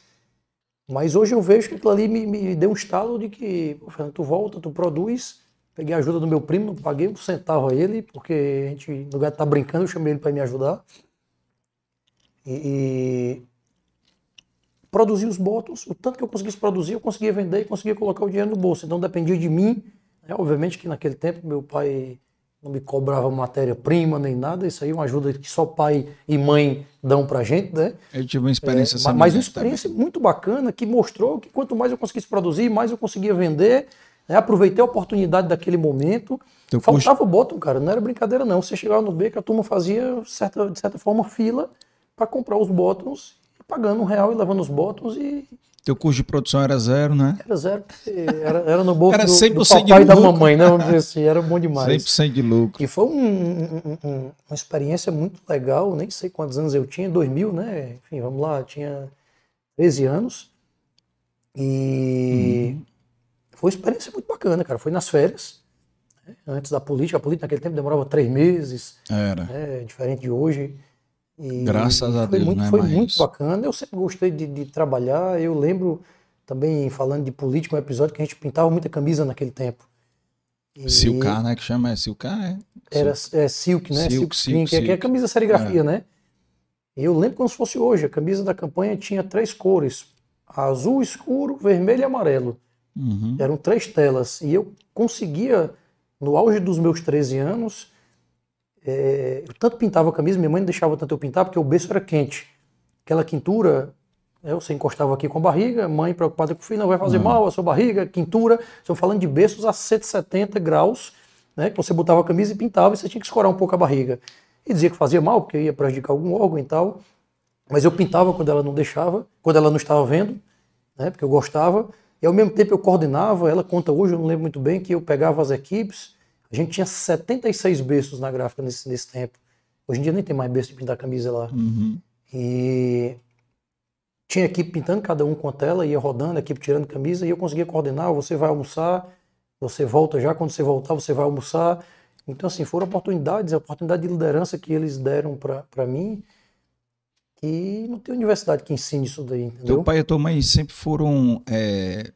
mas hoje eu vejo que aquilo ali me, me deu um estalo de que, Fernando, tu volta, tu produz. Peguei a ajuda do meu primo, não paguei um centavo a ele, porque a gente, no lugar de estar brincando, eu chamei ele para me ajudar. E, e produzi os bottoms, o tanto que eu conseguisse produzir, eu conseguia vender e conseguia colocar o dinheiro no bolso. Então dependia de mim. né? Obviamente que naquele tempo meu pai não me cobrava matéria-prima nem nada, isso aí é uma ajuda que só pai e mãe dão pra gente, né? Eu tive uma experiência É, mas uma também. experiência muito bacana que mostrou que quanto mais eu conseguisse produzir, mais eu conseguia vender. né? Aproveitei a oportunidade daquele momento. Teu Faltava o bottom, cara, não era brincadeira não. Você chegava no beco, a turma fazia, certa, de certa forma, fila para comprar os bottoms, pagando um real e levando os bottoms e Teu custo de produção era zero, né? era zero. porque Era, era no bolso Era do, do 100% de papai e da mamãe, né? Vamos dizer assim, era bom demais. 100% de lucro. E foi um- um- um- uma experiência muito legal, nem sei quantos anos eu tinha, 2000, né? Enfim, vamos lá, tinha 13 anos. E foi uma experiência muito bacana, cara. Foi nas férias, né? antes da política. A política naquele tempo demorava três meses, Era. né? diferente de hoje. E Graças a Deus, muito, né, Foi Marquinhos? muito bacana. Eu sempre gostei de, de trabalhar. Eu lembro também, falando de política, um episódio que a gente pintava muita camisa naquele tempo. E- Silcar, né? Que chama é Silcar, é? era é, silk, né? Silk, Silk, screen, silk, que, é- que é a silk. camisa serigrafia, né? E eu lembro como se fosse hoje. A camisa da campanha tinha três cores: azul escuro, vermelho e amarelo. Uhum. Eram três telas. E eu conseguia, no auge dos meus 13 anos, é, eu tanto pintava a camisa, minha mãe não deixava tanto eu pintar, porque o berço era quente. Aquela quintura, né, você encostava aqui com a barriga, mãe preocupada com o filho, não vai fazer mal a sua barriga, quintura. Estou falando de berços a 170 graus, né, que você botava a camisa e pintava, e você tinha que escorar um pouco a barriga. E dizia que fazia mal, porque ia prejudicar algum órgão e tal. Mas eu pintava quando ela não deixava, quando ela não estava vendo, né, porque eu gostava. E ao mesmo tempo eu coordenava, ela conta hoje, eu não lembro muito bem, que eu pegava as equipes. A gente tinha 76 berços na gráfica nesse, nesse tempo. Hoje em dia nem tem mais berço de pintar camisa lá. Uhum. E tinha equipe pintando, cada um com a tela, ia rodando, a equipe tirando camisa, e eu conseguia coordenar, você vai almoçar, você volta já, quando você voltar, você vai almoçar. Então, assim, foram oportunidades, a oportunidade de liderança que eles deram para mim, que não tem universidade que ensine isso daí, entendeu? Teu pai e tua mãe sempre foram é,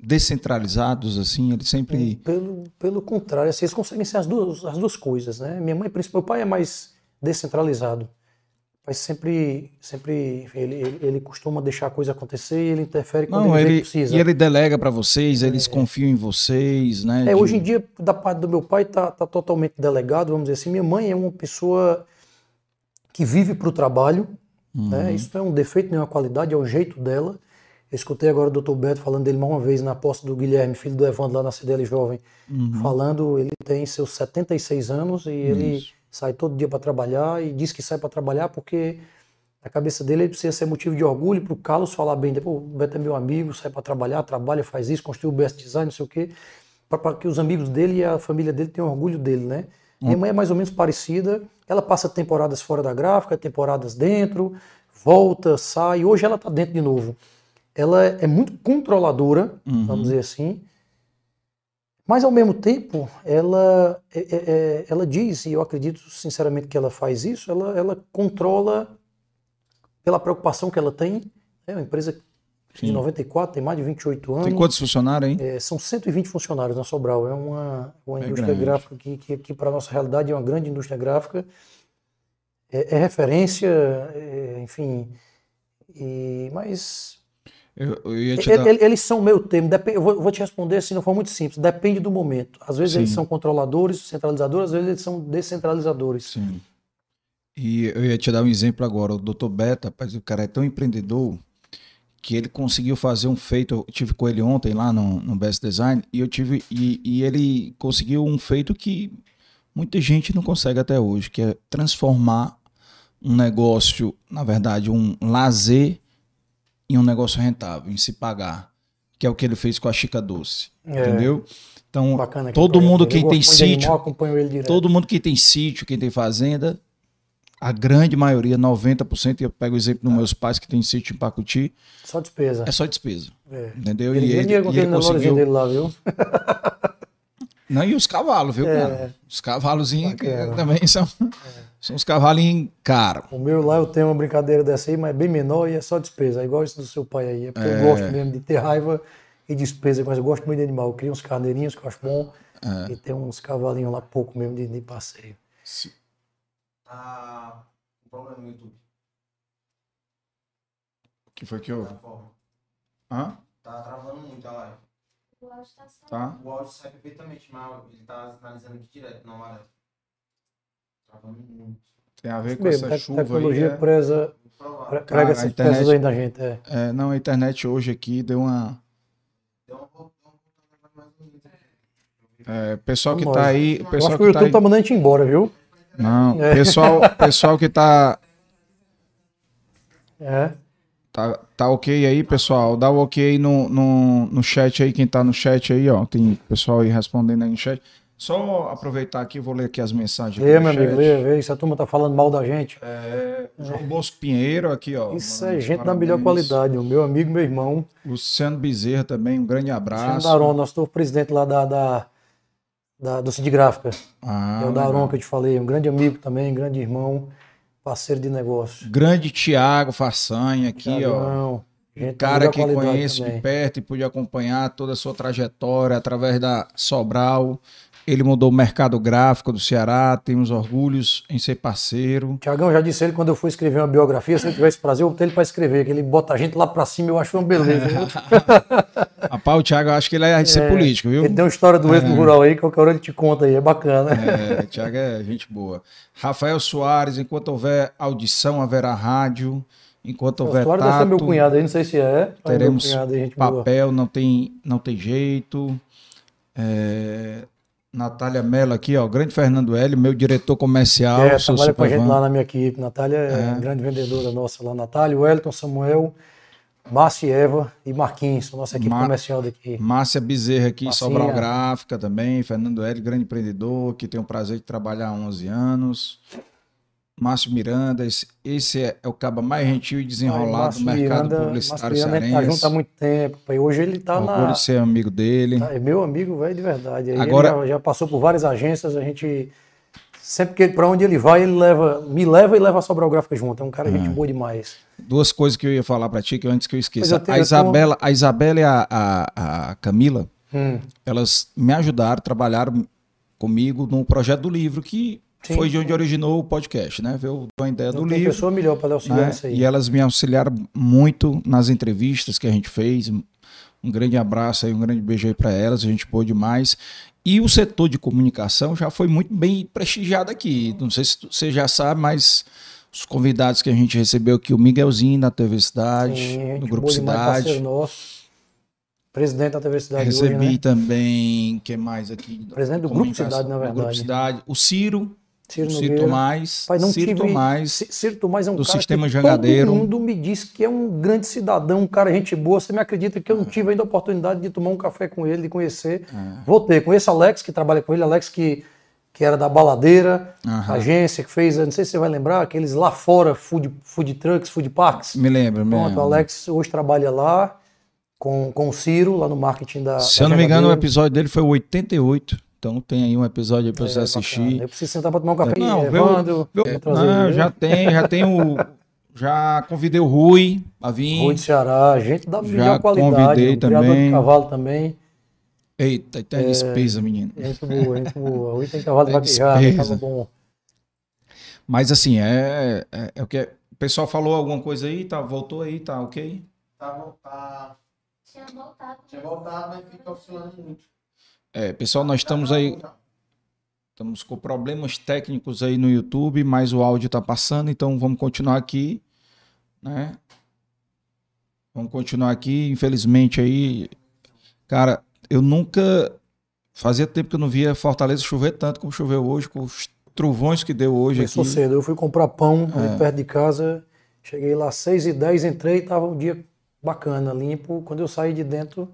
descentralizados, assim, eles sempre. Pelo, pelo contrário, assim, eles conseguem ser as duas, as duas coisas, né? Minha mãe, principalmente, meu pai é mais descentralizado. Mas sempre, sempre ele, ele, ele costuma deixar a coisa acontecer e ele interfere quando Não, ele, ele, precisa. e ele delega pra vocês, eles confiam em vocês, né? É, de- hoje em dia, da parte do meu pai, tá, tá totalmente delegado, vamos dizer assim. Minha mãe é uma pessoa que vive para o trabalho, Uhum. né? Isso não é um defeito, nem uma qualidade, é o jeito dela. Eu escutei agora o Dr. Beto falando dele mais uma vez na posse do Guilherme, filho do Evandro, lá na CDL Jovem, Uhum. falando, ele tem seus 76 anos e ele sai todo dia para trabalhar e diz que sai para trabalhar porque na cabeça dele ele precisa ser motivo de orgulho para o Carlos falar bem, depois o Beto é meu amigo, sai para trabalhar, trabalha, faz isso, construiu o best design, não sei o quê, para que os amigos dele e a família dele tenham orgulho dele, né? Minha mãe é mais ou menos parecida, ela passa temporadas fora da gráfica, temporadas dentro, volta, sai, hoje ela está dentro de novo. Ela é muito controladora, vamos dizer assim, mas ao mesmo tempo, ela, é- é- é- ela diz, e eu acredito sinceramente que ela faz isso, ela, ela controla pela preocupação que ela tem. É uma empresa de 94, tem mais de 28 anos. Tem quantos funcionários, hein? É, são 120 funcionários na Sobral. É uma, uma É indústria grande. gráfica que, que, que para a nossa realidade, é uma grande indústria gráfica. É, é referência, é, enfim. E, mas Eu, eu te dar. ele- eles são meio termo. Depen- eu vou, te responder se não for muito simples. Depende do momento. Às vezes eles Sim. são controladores, centralizadores, às vezes eles são descentralizadores. Sim. E eu ia te dar um exemplo agora. O Dr. Beta, rapaz, o cara é tão empreendedor que ele conseguiu fazer um feito. Eu tive com ele ontem lá no, no Best Design e eu tive e, e ele conseguiu um feito que muita gente não consegue até hoje, que é transformar um negócio, na verdade, um lazer em um negócio rentável, em se pagar, que é o que ele fez com a Chica Doce, É. entendeu? Então, Bacana. todo mundo ele. que tem sítio, animal, ele. Todo mundo que tem sítio, quem tem fazenda, a grande maioria, 90%, eu pego o exemplo dos meus pais que tem sítio em Pacuti, Só despesa. é só despesa. É. Entendeu? Ele e ele, e ele Nelorzinho conseguiu. dele lá, viu? Não, e os cavalos, viu, É. cara? Os Bacana. também são, são os cavalinhos caros. O meu lá eu tenho uma brincadeira dessa aí, mas é bem menor e é só despesa. É igual isso do seu pai aí. É porque eu gosto mesmo de ter raiva e despesa, mas eu gosto muito de animal. Eu crio uns carneirinhos que eu acho bom É. e tem uns cavalinhos lá pouco mesmo de, de passeio. Tá com problema no YouTube. O que foi que houve? Tá. Hã? tá travando muito a live. O áudio tá saindo. Tá? O áudio sai perfeitamente, mas ele tá analisando aqui direto na hora. Travando muito. Tem a ver com Mesmo, essa tec- chuva aí. tecnologia é? preza, Muito pre- provável. prega Cara, a essas internet- peças aí da gente. É. É, não, a internet hoje aqui deu uma. Deu uma aqui. É, pessoal que tá aí. Eu Pessoal acho que o tá YouTube aí. tá mandando a gente embora, viu? Não, É. pessoal, pessoal que tá. É. Tá, tá ok aí, pessoal? Dá o ok no, no, no chat aí, quem tá no chat aí, ó. Tem pessoal aí respondendo aí no chat. Só aproveitar aqui, vou ler aqui as mensagens. Lê, meu amigo, lê, vê. Se a turma tá falando mal da gente. É, João Bosco Pinheiro aqui, ó. Isso mandando é gente da melhor qualidade. O meu amigo, meu irmão. Luciano Bezerra também, um grande abraço. Luciano Daron, nosso novo presidente lá da, da, da, do Cid Gráfica. Ah, é o Daron que eu te falei. Um grande amigo também, um grande irmão, parceiro de negócio. Grande Tiago Façanha aqui, ó. Thiagão, gente da Cara que conheço de também. perto e pude acompanhar toda a sua trajetória através da Sobral. Ele mudou o mercado gráfico do Ceará, temos orgulhos em ser parceiro. Tiagão, já disse ele quando eu fui escrever uma biografia, se ele tivesse prazer, eu botei ele para escrever, que ele bota a gente lá para cima, eu acho uma beleza. viu? Rapaz, o Thiago, eu acho que ele é ser político, viu? Ele tem uma história do êxito rural aí, qualquer hora ele te conta aí, é bacana. É, Thiago é gente boa. Rafael Soares, enquanto houver audição, haverá rádio. Enquanto houver Soares deve ser meu tato, cunhado aí, não sei se é. mas teremos cunhado gente boa. papel, não tem, não tem jeito. É, Natália Mello aqui, ó, grande Fernando Hélio, meu diretor comercial, É, trabalha com a gente lá na minha equipe. Natália é, grande vendedora nossa lá. Natália, Wellington, Samuel, Márcia e Eva e Marquinhos, nossa equipe Ma- comercial daqui. Márcia Bezerra aqui, Marcinha. Sobral Gráfica também, Fernando Hélio, grande empreendedor, que tem o prazer de trabalhar há 11 anos. Márcio Miranda, esse, esse é, é o caba mais gentil e desenrolado do mercado Miranda- publicitário Márcio Miranda, tá cearense. junto há muito tempo. pai. Hoje ele tá Orgulho na. de ser amigo dele. tá- É meu amigo, velho, de verdade. Aí Agora- Ele já, já passou por várias agências, a gente. Sempre que para onde ele vai, ele leva, me leva e leva a Sobral Gráfica junto. É um cara gente boa demais. Duas coisas que eu ia falar pra ti, que antes que eu esqueça. tenho- a, Isabela, a Isabela e a, a, a Camila, Hum. elas me ajudaram, trabalharam comigo no projeto do livro, que Sim, foi de onde originou o podcast, né? Veio a ideia do Não tem livro. pessoa melhor para dar auxiliar né? aí. E elas me auxiliaram muito nas entrevistas que a gente fez. Um grande abraço aí, um grande beijo aí para elas, a gente pôde demais. E o setor de comunicação já foi muito bem prestigiado aqui. Não sei se você já sabe, mas os convidados que a gente recebeu aqui, o Miguelzinho da TV Cidade, Sim, do Grupo Cidade. nosso. Presidente da TV Cidade Recebi hoje, né? também, que mais aqui? Presidente do Grupo Cidade, na do verdade. Grupo Cidade. O Ciro, Ciro Ciro Nogueira. Tomás, Pai, não Ciro tive... Tomás, Ciro Tomás é um do cara Sistema que Jangadeiro. todo mundo me diz que é um grande cidadão, um cara gente boa. Você me acredita que eu não tive ainda a oportunidade de tomar um café com ele, de conhecer. É. Vou ter. Conheço Alex, que trabalha com ele. Alex que, que era da Baladeira, Aham. agência que fez, não sei se você vai lembrar, aqueles lá fora, food, food trucks, food parks. me lembro, me Pronto, lembro. o Alex hoje trabalha lá com, com o Ciro, lá no marketing da Se da eu não me engano, o episódio dele foi o 88. Então tem aí um episódio aí pra você É, assistir. bacana. Eu preciso sentar para tomar um café. Não, é, vê o- Evandro, vê o- vamos trazer não, já tem, já tem o Já convidei o Rui a vir. Rui de Ceará, gente da Já melhor qualidade. convidei um criador também. de cavalo também. Eita, tem despesa, menino. Gente boa, gente boa. Rui tem cavalo Tem vaquejada, despesa. tava bom. Mas assim, é, é, é o que. O pessoal falou alguma coisa aí, tá? Voltou aí, tá ok? Tá, tá, Tinha voltado. tinha voltado, mas fica oscilando muito. É, pessoal, nós estamos aí. Estamos com problemas técnicos aí no YouTube, mas o áudio tá passando, então vamos continuar aqui, né? Vamos continuar aqui, infelizmente aí, cara, eu nunca fazia tempo que eu não via Fortaleza chover tanto como choveu hoje, com os trovões que deu hoje Começou aqui. cedo. Eu fui comprar pão É. ali perto de casa. Cheguei lá às 6 e 10 entrei, tava um dia bacana, limpo. Quando eu saí de dentro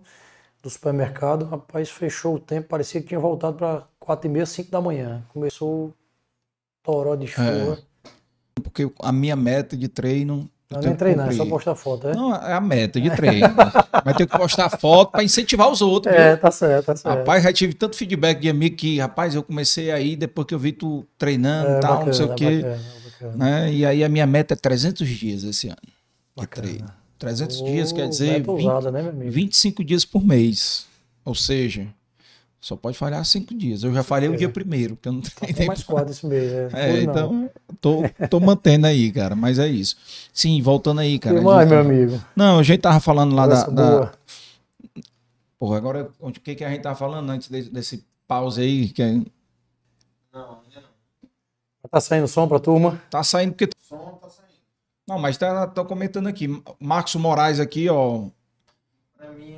do supermercado, rapaz, fechou o tempo, parecia que tinha voltado para 4 e meia, 5 da manhã. Começou o toró de chuva. Porque a minha meta de treino. eu Não, nem treinar, é só postar foto, é? Não, é a meta de treino. Vai ter que postar foto para incentivar os outros. É, viu? tá certo, tá certo. Rapaz, já tive tanto feedback de amigo que, rapaz, eu comecei aí depois que eu vi tu treinando e é, tal, não sei o bacana, quê. bacana, bacana. Né? E aí a minha meta é 300 dias esse ano de Bacana. treino. 300 dias Ô, quer dizer meta 20, ousada, né, meu amigo? 25 dias por mês. Ou seja, só pode falhar 5 dias. Eu já falhei o É. dia primeiro, porque eu não Tem treinei. mais quatro esse mês. É, É, não. então, tô, tô mantendo aí, cara, mas é isso. Sim, voltando aí, cara. E a mais, gente- meu amigo? Não, a gente tava falando lá da, Conversa da. Porra, agora o que, que a gente tava falando antes desse, desse pause aí? Que é- Não, ainda não. Tá saindo som pra turma? tá saindo porque. O som tá saindo. Não, mas tá, tá comentando aqui. Marcos Moraes aqui, ó.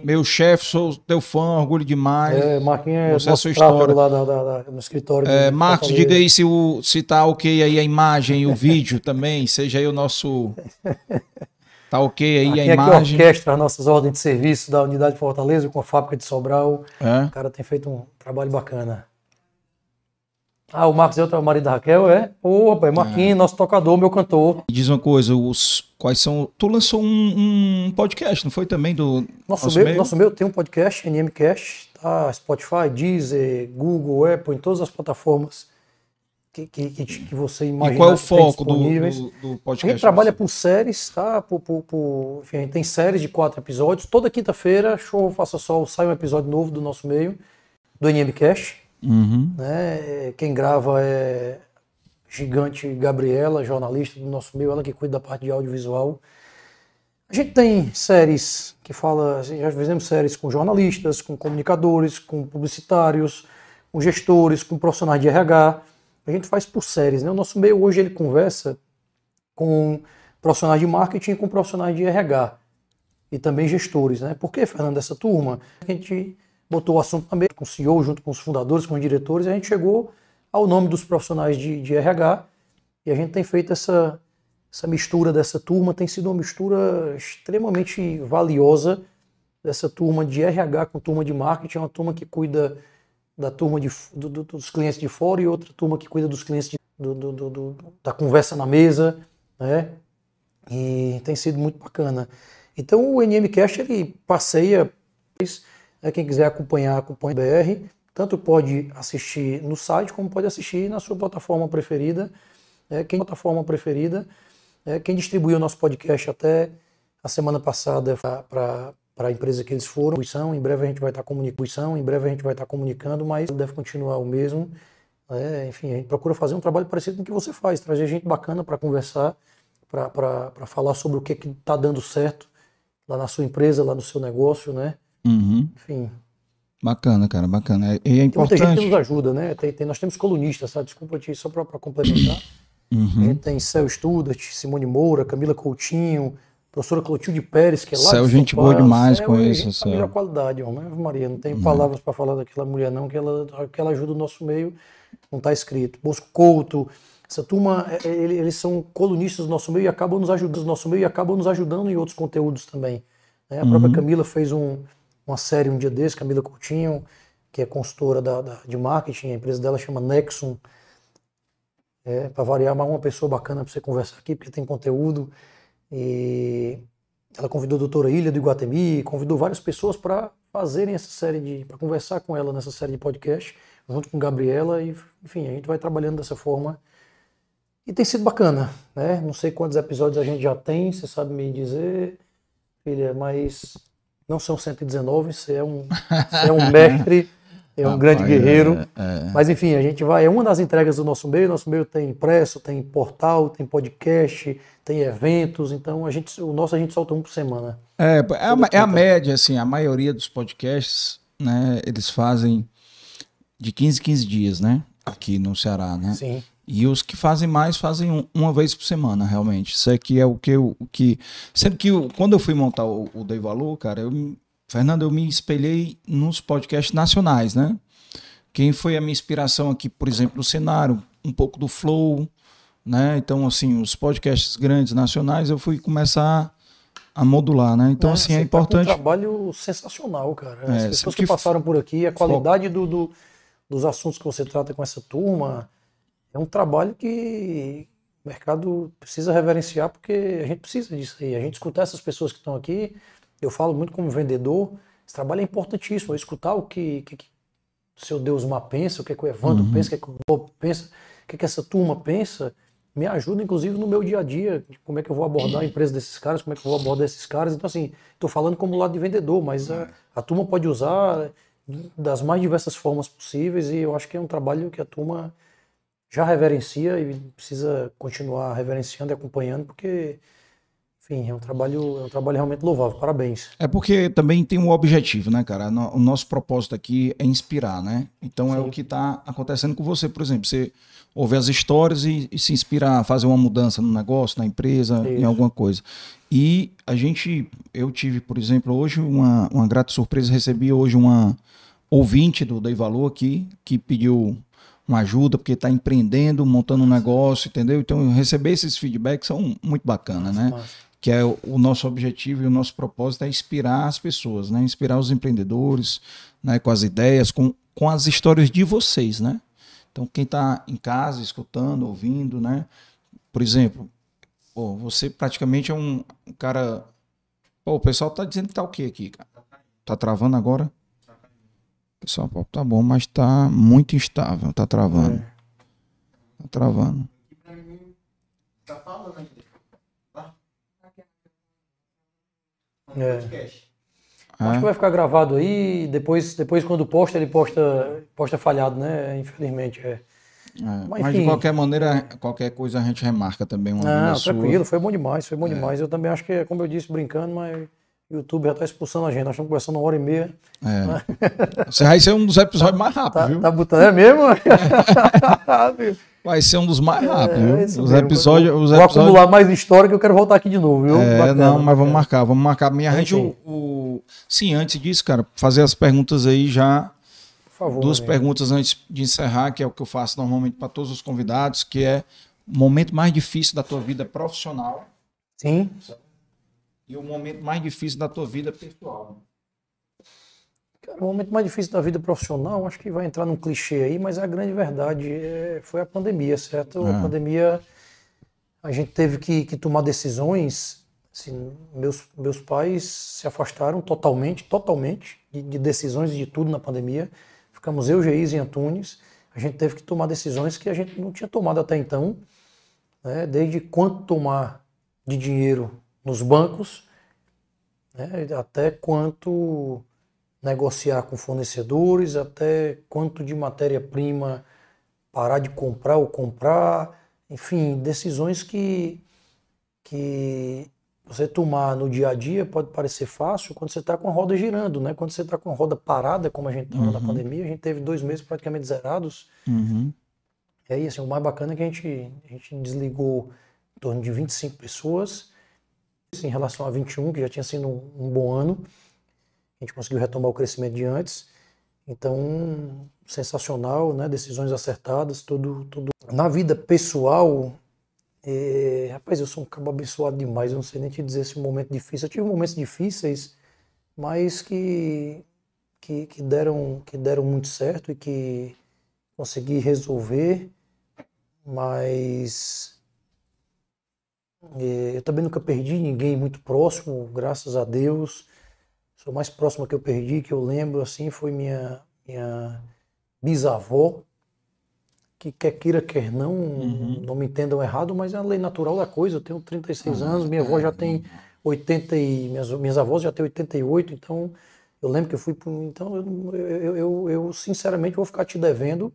Meu chefe, sou teu fã, orgulho demais. É, Marquinhos é nosso sua história. lá da- da- da- no escritório. É, de Marcos, diga aí se, o, se tá ok aí a imagem e o vídeo também. Seja aí o nosso. Tá ok aí Aqui a é que imagem. orquestra as nossas ordens de serviço da unidade de Fortaleza com a fábrica de Sobral. É. O cara tem feito um trabalho bacana. Ah, o Marcos é o marido da Raquel, é? Ô, rapaz, Marquinhos, nosso tocador, meu cantor. Me Diz uma coisa, os, quais são. Tu lançou um, um podcast, não foi também do. Nosso, Nosso meu, meio? nosso meu tem um podcast, NMcast, tá? Spotify, Deezer, Google, Apple, em todas as plataformas que, que, que, que você imagina. E qual é o foco do, do, do A podcast? gente trabalha por séries, tá? Por, por, por- enfim, a gente tem séries de quatro episódios. Toda quinta-feira, show Faça Sol, sai um episódio novo do nosso meio, do NMcast. Uhum. Né? Quem grava é gigante Gabriela, jornalista do nosso meio, ela que cuida da parte de audiovisual. A gente tem séries que fala, assim, já fizemos séries com jornalistas, com comunicadores, com publicitários, com gestores, com profissionais de RH. A gente faz por séries, né? O nosso meio hoje ele conversa com profissionais de marketing e com profissionais de RH e também gestores, né? Por que, Fernando, essa turma? A gente botou o assunto mesa com o CEO, junto com os fundadores, com os diretores, e a gente chegou ao nome dos profissionais de, de RH e a gente tem feito essa, essa mistura dessa turma, tem sido uma mistura extremamente valiosa dessa turma de RH com turma de marketing, é uma turma que cuida da turma de, do- do- dos clientes de fora e outra turma que cuida dos clientes de- do- da conversa na mesa, né? E tem sido muito bacana. Então o NMcast ele passeia, quem quiser acompanhar, acompanha o BR, tanto pode assistir no site como pode assistir na sua plataforma preferida. né, quem plataforma preferida, né, quem distribuiu o nosso podcast até a semana passada para a empresa que eles foram, em breve a gente vai estar comunicando, em breve a gente vai estar comunicando, mas deve continuar o mesmo. né, enfim, a gente procura fazer um trabalho parecido com o que você faz, trazer gente bacana para conversar, para falar sobre o que está dando certo lá na sua empresa, lá no seu negócio, né? Uhum. Enfim, Bacana, cara, bacana. E é tem muita gente importante. que nos ajuda, né? Tem, tem- nós temos colunistas, tá? Desculpa te só para complementar. A Uhum. gente tem Céu Studart, Simone Moura, Camila Coutinho, professora Clotilde Pérez, que é lá Céu, gente boa demais, Céu conheço é a melhor qualidade, homem. Maria, não tenho palavras para falar daquela mulher não, que ela, que ela ajuda o nosso meio, não está escrito. Bosco Couto, essa turma, é, é, ele- eles são colunistas do nosso meio e acabam nos ajudando, do nosso meio e acabam nos ajudando em outros conteúdos também. né? A própria Camila fez um- uma série um dia desse, Camila Coutinho, que é consultora da, da- de marketing, a empresa dela chama Nexum, é, para variar, mas uma pessoa bacana para você conversar aqui, porque tem conteúdo. E ela convidou a doutora Ilha do Iguatemi, convidou várias pessoas para fazerem essa série de. para conversar com ela nessa série de podcast, junto com Gabriela, e enfim, a gente vai trabalhando dessa forma. E tem sido bacana, né? Não sei quantos episódios a gente já tem, você sabe me dizer, filha, mas não são 119, você é um, você é um mestre, é um Rapaz, grande guerreiro. é, é. Mas enfim, a gente vai. É uma das entregas do nosso meio. Nosso meio tem impresso, tem portal, tem podcast, tem eventos. Então a gente, o nosso a gente solta um por semana. É, é, a, é a média, assim, a maioria dos podcasts, né, eles fazem de 15 em 15 dias, né, aqui no Ceará, né? Sim. E os que fazem mais fazem um- uma vez por semana, realmente. Isso aqui é o que eu. O que... Sendo que eu- quando eu fui montar o, o Dei Valor, cara, eu, Fernando, eu me espelhei nos podcasts nacionais, né? Quem foi a minha inspiração aqui, por exemplo, no cenário, um pouco do Flow, né? Então, assim, os podcasts grandes nacionais, eu fui começar a modular, né? Então, Né, assim, é tá importante. um trabalho sensacional, cara. As É, pessoas sempre que, que passaram por aqui, a qualidade do, do- dos assuntos que você trata com essa turma, é um trabalho que o mercado precisa reverenciar, porque a gente precisa disso aí. A gente escutar essas pessoas que estão aqui, eu falo muito como vendedor, esse trabalho é importantíssimo. Eu escutar o que, que, que o seu Deusmar pensa, o que, que o Evandro Uhum. pensa, o que, que o Bob pensa, o que, que essa turma pensa, me ajuda, inclusive, no meu dia a dia, como é que eu vou abordar a empresa desses caras, como é que eu vou abordar esses caras. Então, assim, estou falando como lado de vendedor, mas a, a turma pode usar das mais diversas formas possíveis e eu acho que é um trabalho que a turma já reverencia e precisa continuar reverenciando e acompanhando, porque, enfim, é um trabalho, é um trabalho realmente louvável. Parabéns. É porque também tem um objetivo, né, cara? O nosso propósito aqui é inspirar, né? Então é Sim. o que está acontecendo com você, por exemplo. Você ouve as histórias e, e se inspirar, fazer uma mudança no negócio, na empresa, em Isso. alguma coisa. E a gente, eu tive, por exemplo, hoje uma, uma grata surpresa, recebi hoje uma ouvinte do Dei Valor aqui, que pediu uma ajuda, porque está empreendendo, montando um negócio, entendeu? Então, receber esses feedbacks são muito bacanas, né? Mas, que é o, o nosso objetivo e o nosso propósito é inspirar as pessoas, né? Inspirar os empreendedores, né? Com as ideias, com, com as histórias de vocês, né? Então, quem está em casa, escutando, ouvindo, né? Por exemplo, pô, você praticamente é um, um cara... Pô, o pessoal tá dizendo que tá o quê aqui, cara? Tá travando agora? Pessoal, pô, tá bom, mas tá muito instável, tá travando. Tá travando. E pra mim, tá falando ainda. Tá? É. podcast. Acho É? que vai ficar gravado aí, depois, depois quando posta, ele posta, posta falhado, né? Infelizmente. É. É, Mas, Mas, de qualquer maneira, qualquer coisa a gente remarca também uma vinda Não, sua. tranquilo, foi bom demais, foi bom demais. Eu também acho que, é como eu disse, brincando, mas o YouTube já tá expulsando a gente. Nós estamos conversando uma hora e meia. É. Você vai ser um dos episódios mais rápidos, Tá, viu? tá botando, é mesmo? Vai ser um dos mais rápidos, viu? É os episódios. Os Vou episódios... acumular mais história que eu quero voltar aqui de novo, viu? É, Bacana, não, mas vamos marcar, vamos marcar. Minha gente, o, o- Sim, antes disso, cara, fazer as perguntas aí já. Por favor. Duas amigo. perguntas antes de encerrar, que é o que eu faço normalmente para todos os convidados, que é o momento mais difícil da tua vida profissional Sim. E o momento mais difícil da tua vida pessoal. Cara, o momento mais difícil da vida profissional, acho que vai entrar num clichê aí, mas a grande verdade é, foi a pandemia, certo? A É. pandemia, a gente teve que, que tomar decisões. Assim, meus, meus pais se afastaram totalmente, totalmente de, de decisões e de tudo na pandemia. Ficamos eu, Geise e Antunes. A gente teve que tomar decisões que a gente não tinha tomado até então, né? desde quanto tomar de dinheiro nos bancos, né? até quanto negociar com fornecedores, até quanto de matéria-prima parar de comprar ou comprar, enfim, decisões que, que você tomar no dia a dia pode parecer fácil quando você está com a roda girando, né? Quando você está com a roda parada, como a gente estava na Uhum. pandemia, a gente teve dois meses praticamente zerados. Uhum. E aí, assim, o mais bacana é que a gente, a gente desligou em torno de 25 pessoas, em relação a 21, que já tinha sido um, um bom ano. A gente conseguiu retomar o crescimento de antes. Então, sensacional, né? Decisões acertadas, tudo, tudo. Na vida pessoal, é, rapaz, eu sou um cabo abençoado demais. Eu não sei nem te dizer se um momento difícil. Eu tive momentos difíceis, mas que, que, que deram, que deram muito certo e que consegui resolver. Mas eu também nunca perdi ninguém muito próximo, graças a Deus. Sou mais próxima que eu perdi, que eu lembro, assim, foi minha, minha bisavó. que quer queira, quer não, Uhum. não me entendam errado, mas é a lei natural da coisa. Eu tenho 36 Ah, anos, minha avó é, já tem 80 e minhas, minhas avós já têm 88, então eu lembro que eu fui pro- então eu, eu, eu, eu, sinceramente vou ficar te devendo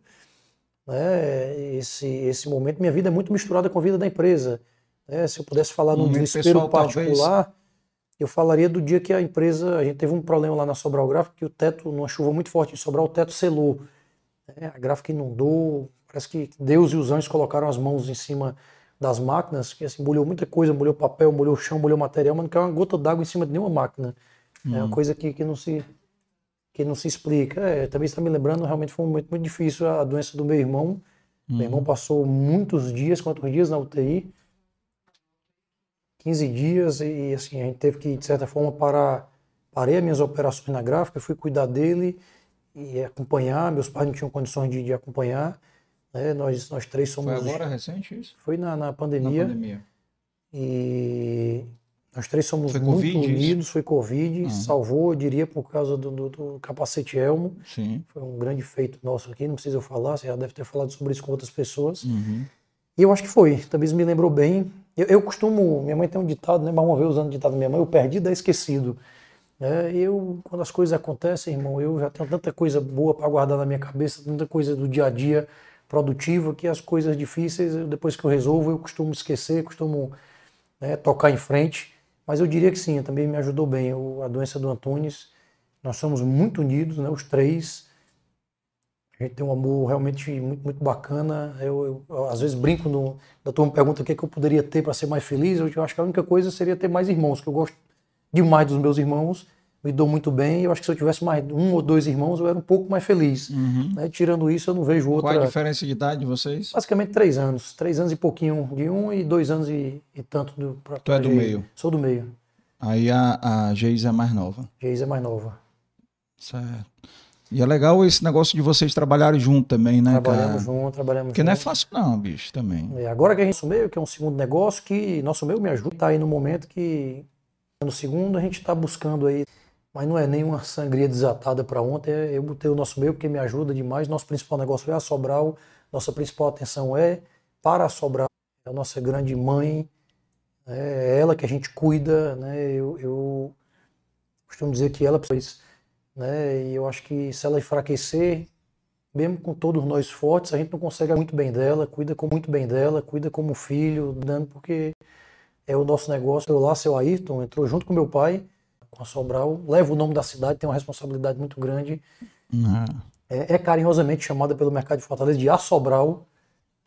né, esse esse momento. Minha vida é muito misturada com a vida da empresa. Né? Se eu pudesse falar num desespero pessoal, talvez. particular, eu falaria do dia que a empresa, a gente teve um problema lá na Sobral Gráfica, que o teto, numa chuva muito forte em Sobral, o teto selou. né? A gráfica inundou, parece que Deus e os anjos colocaram as mãos em cima das máquinas, que assim, molhou muita coisa, molhou papel, molhou chão, molhou material, mas não caiu uma gota d'água em cima de nenhuma máquina. É Hum. uma coisa que, que não se que não se explica. É, também está me lembrando, realmente foi um momento muito difícil a doença do meu irmão. Meu Uhum. irmão passou muitos dias, quantos dias na UTI? 15 dias e assim, a gente teve que, de certa forma, parar, parei as minhas operações na gráfica, fui cuidar dele e acompanhar, meus pais não tinham condições de, de acompanhar, né? Nós, nós três somos... Foi agora recente isso? Foi na, na Na pandemia, pandemia. e nós três somos Foi muito Covid, isso? unidos, foi Covid, Ah. salvou, eu diria, por causa do, do, do capacete elmo, Sim. foi um grande feito nosso aqui, não precisa eu falar, você já deve ter falado sobre isso com outras pessoas. Uhum. E eu acho que foi, também isso me lembrou bem. Eu, eu costumo, minha mãe tem um ditado, né? Mas uma vez usando o ditado da minha mãe, o perdido é esquecido. É, eu, quando as coisas acontecem, irmão, eu já tenho tanta coisa boa para guardar na minha cabeça, tanta coisa do dia a dia produtiva, que as coisas difíceis, eu- depois que eu resolvo, eu costumo esquecer, costumo né, tocar em frente. Mas eu diria que sim, também me ajudou bem. A doença do Antunes, nós somos muito unidos, né, os três. A gente tem um amor realmente muito, muito bacana. Eu, eu- eu, às vezes brinco, no, a turma pergunta o que, é que eu poderia ter para ser mais feliz. Eu, eu acho que a única coisa seria ter mais irmãos, que eu gosto demais dos meus irmãos, me dou muito bem. Eu acho que se eu tivesse mais um ou dois irmãos, eu era um pouco mais feliz. Uhum. né? Tirando isso, eu não vejo Qual é a outra. diferença de idade de vocês? Basicamente três anos. Três anos e pouquinho de um e dois anos e, e tanto do. Pra, Tu é do meio. Sou do meio. Aí a, a Geise é mais nova. Geise é mais nova. Certo. E é legal esse negócio de vocês trabalharem junto também, né, trabalhamos cara? junto, trabalhamos Porque não é junto. fácil não, bicho, também. É, agora que a gente nosso meio, que é um segundo negócio, que nosso meio me ajuda, tá aí no momento que no segundo a gente está buscando aí, mas não é nenhuma sangria desatada para ontem, é, eu botei o nosso meio porque me ajuda demais, nosso principal negócio é a Sobral, nossa principal atenção é para a Sobral, é a nossa grande mãe, é ela que a gente cuida, né, eu, eu costumo dizer que ela precisa, né, e eu acho que se ela enfraquecer, mesmo com todos nós fortes, a gente não consegue muito bem dela, cuida com muito bem dela, cuida como filho, dando porque é o nosso negócio. Eu lá, seu Ayrton, entrou junto com meu pai, com a Sobral, leva o nome da cidade, tem uma responsabilidade muito grande. Ah. É, é carinhosamente chamada pelo mercado de Fortaleza de A Sobral.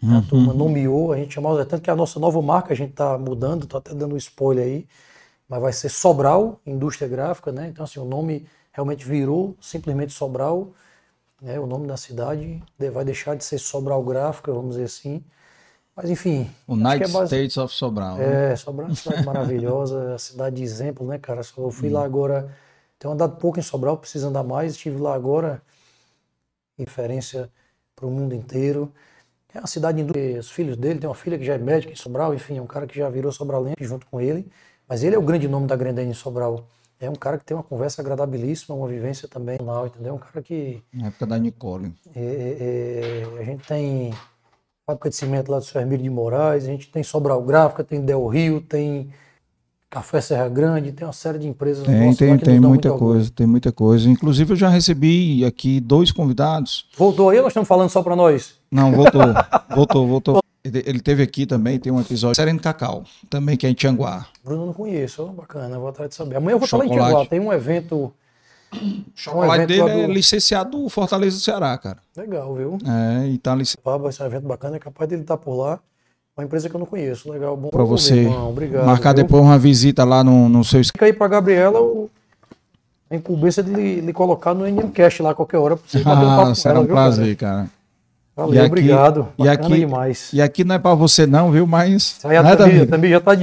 A turma nomeou, a gente chamava, é tanto que a nossa nova marca a gente está mudando, estou até dando um spoiler aí, mas vai ser Sobral Indústria Gráfica, né? Então, assim, o nome realmente virou simplesmente Sobral, né? O nome da cidade de- vai deixar de ser Sobral Gráfica, vamos dizer assim. Mas, enfim. United é base- States of Sobral. né? é, Sobral é uma cidade maravilhosa, cidade de exemplo, né, cara? Eu fui lá agora, tenho andado pouco em Sobral, preciso andar mais, estive lá agora, referência para o mundo inteiro. É uma cidade indú- os filhos dele, tem uma filha que já é médica em Sobral, enfim, é um cara que já virou sobralense junto com ele, mas ele é o grande nome da Grandene em Sobral. É um cara que tem uma conversa agradabilíssima, uma vivência também, não, entendeu? Um cara que Na época da Nicole. é, é, é, a gente tem fábrica de cimento lá do seu Hermílio de Moraes, a gente tem Sobral Gráfica, tem Del Rio, tem Café Serra Grande, tem uma série de empresas Tem, tem, tem muita orgulho. coisa, tem muita coisa. Inclusive eu já recebi aqui dois convidados. Voltou aí ou nós estamos falando só para nós? Não, voltou, voltou, voltou. Ele teve aqui também, tem um episódio Sereno Cacau, também que é em Tianguá. Bruno não conheço, bacana, vou atrás de saber. Amanhã eu vou falar em Chocolate. Tianguá, tem um evento O chocolate evento dele é do- licenciado do Fortaleza do Ceará, cara. legal, viu? É, e tá licenciado. Um evento bacana, é capaz dele estar por lá. Uma empresa que eu não conheço, legal, bom Pra você irmão, obrigado. marcar viu? depois uma visita lá no, no seu Fica aí pra Gabriela o... a incumbência de lhe, lhe colocar no NMCast lá a qualquer hora pra você um Ah, será um viu, cara? prazer, cara. Valeu, E aqui- obrigado. e Bacana aqui- demais. E aqui não é pra você não, viu? Mas. Isso aí a amigo. Tambi já tá de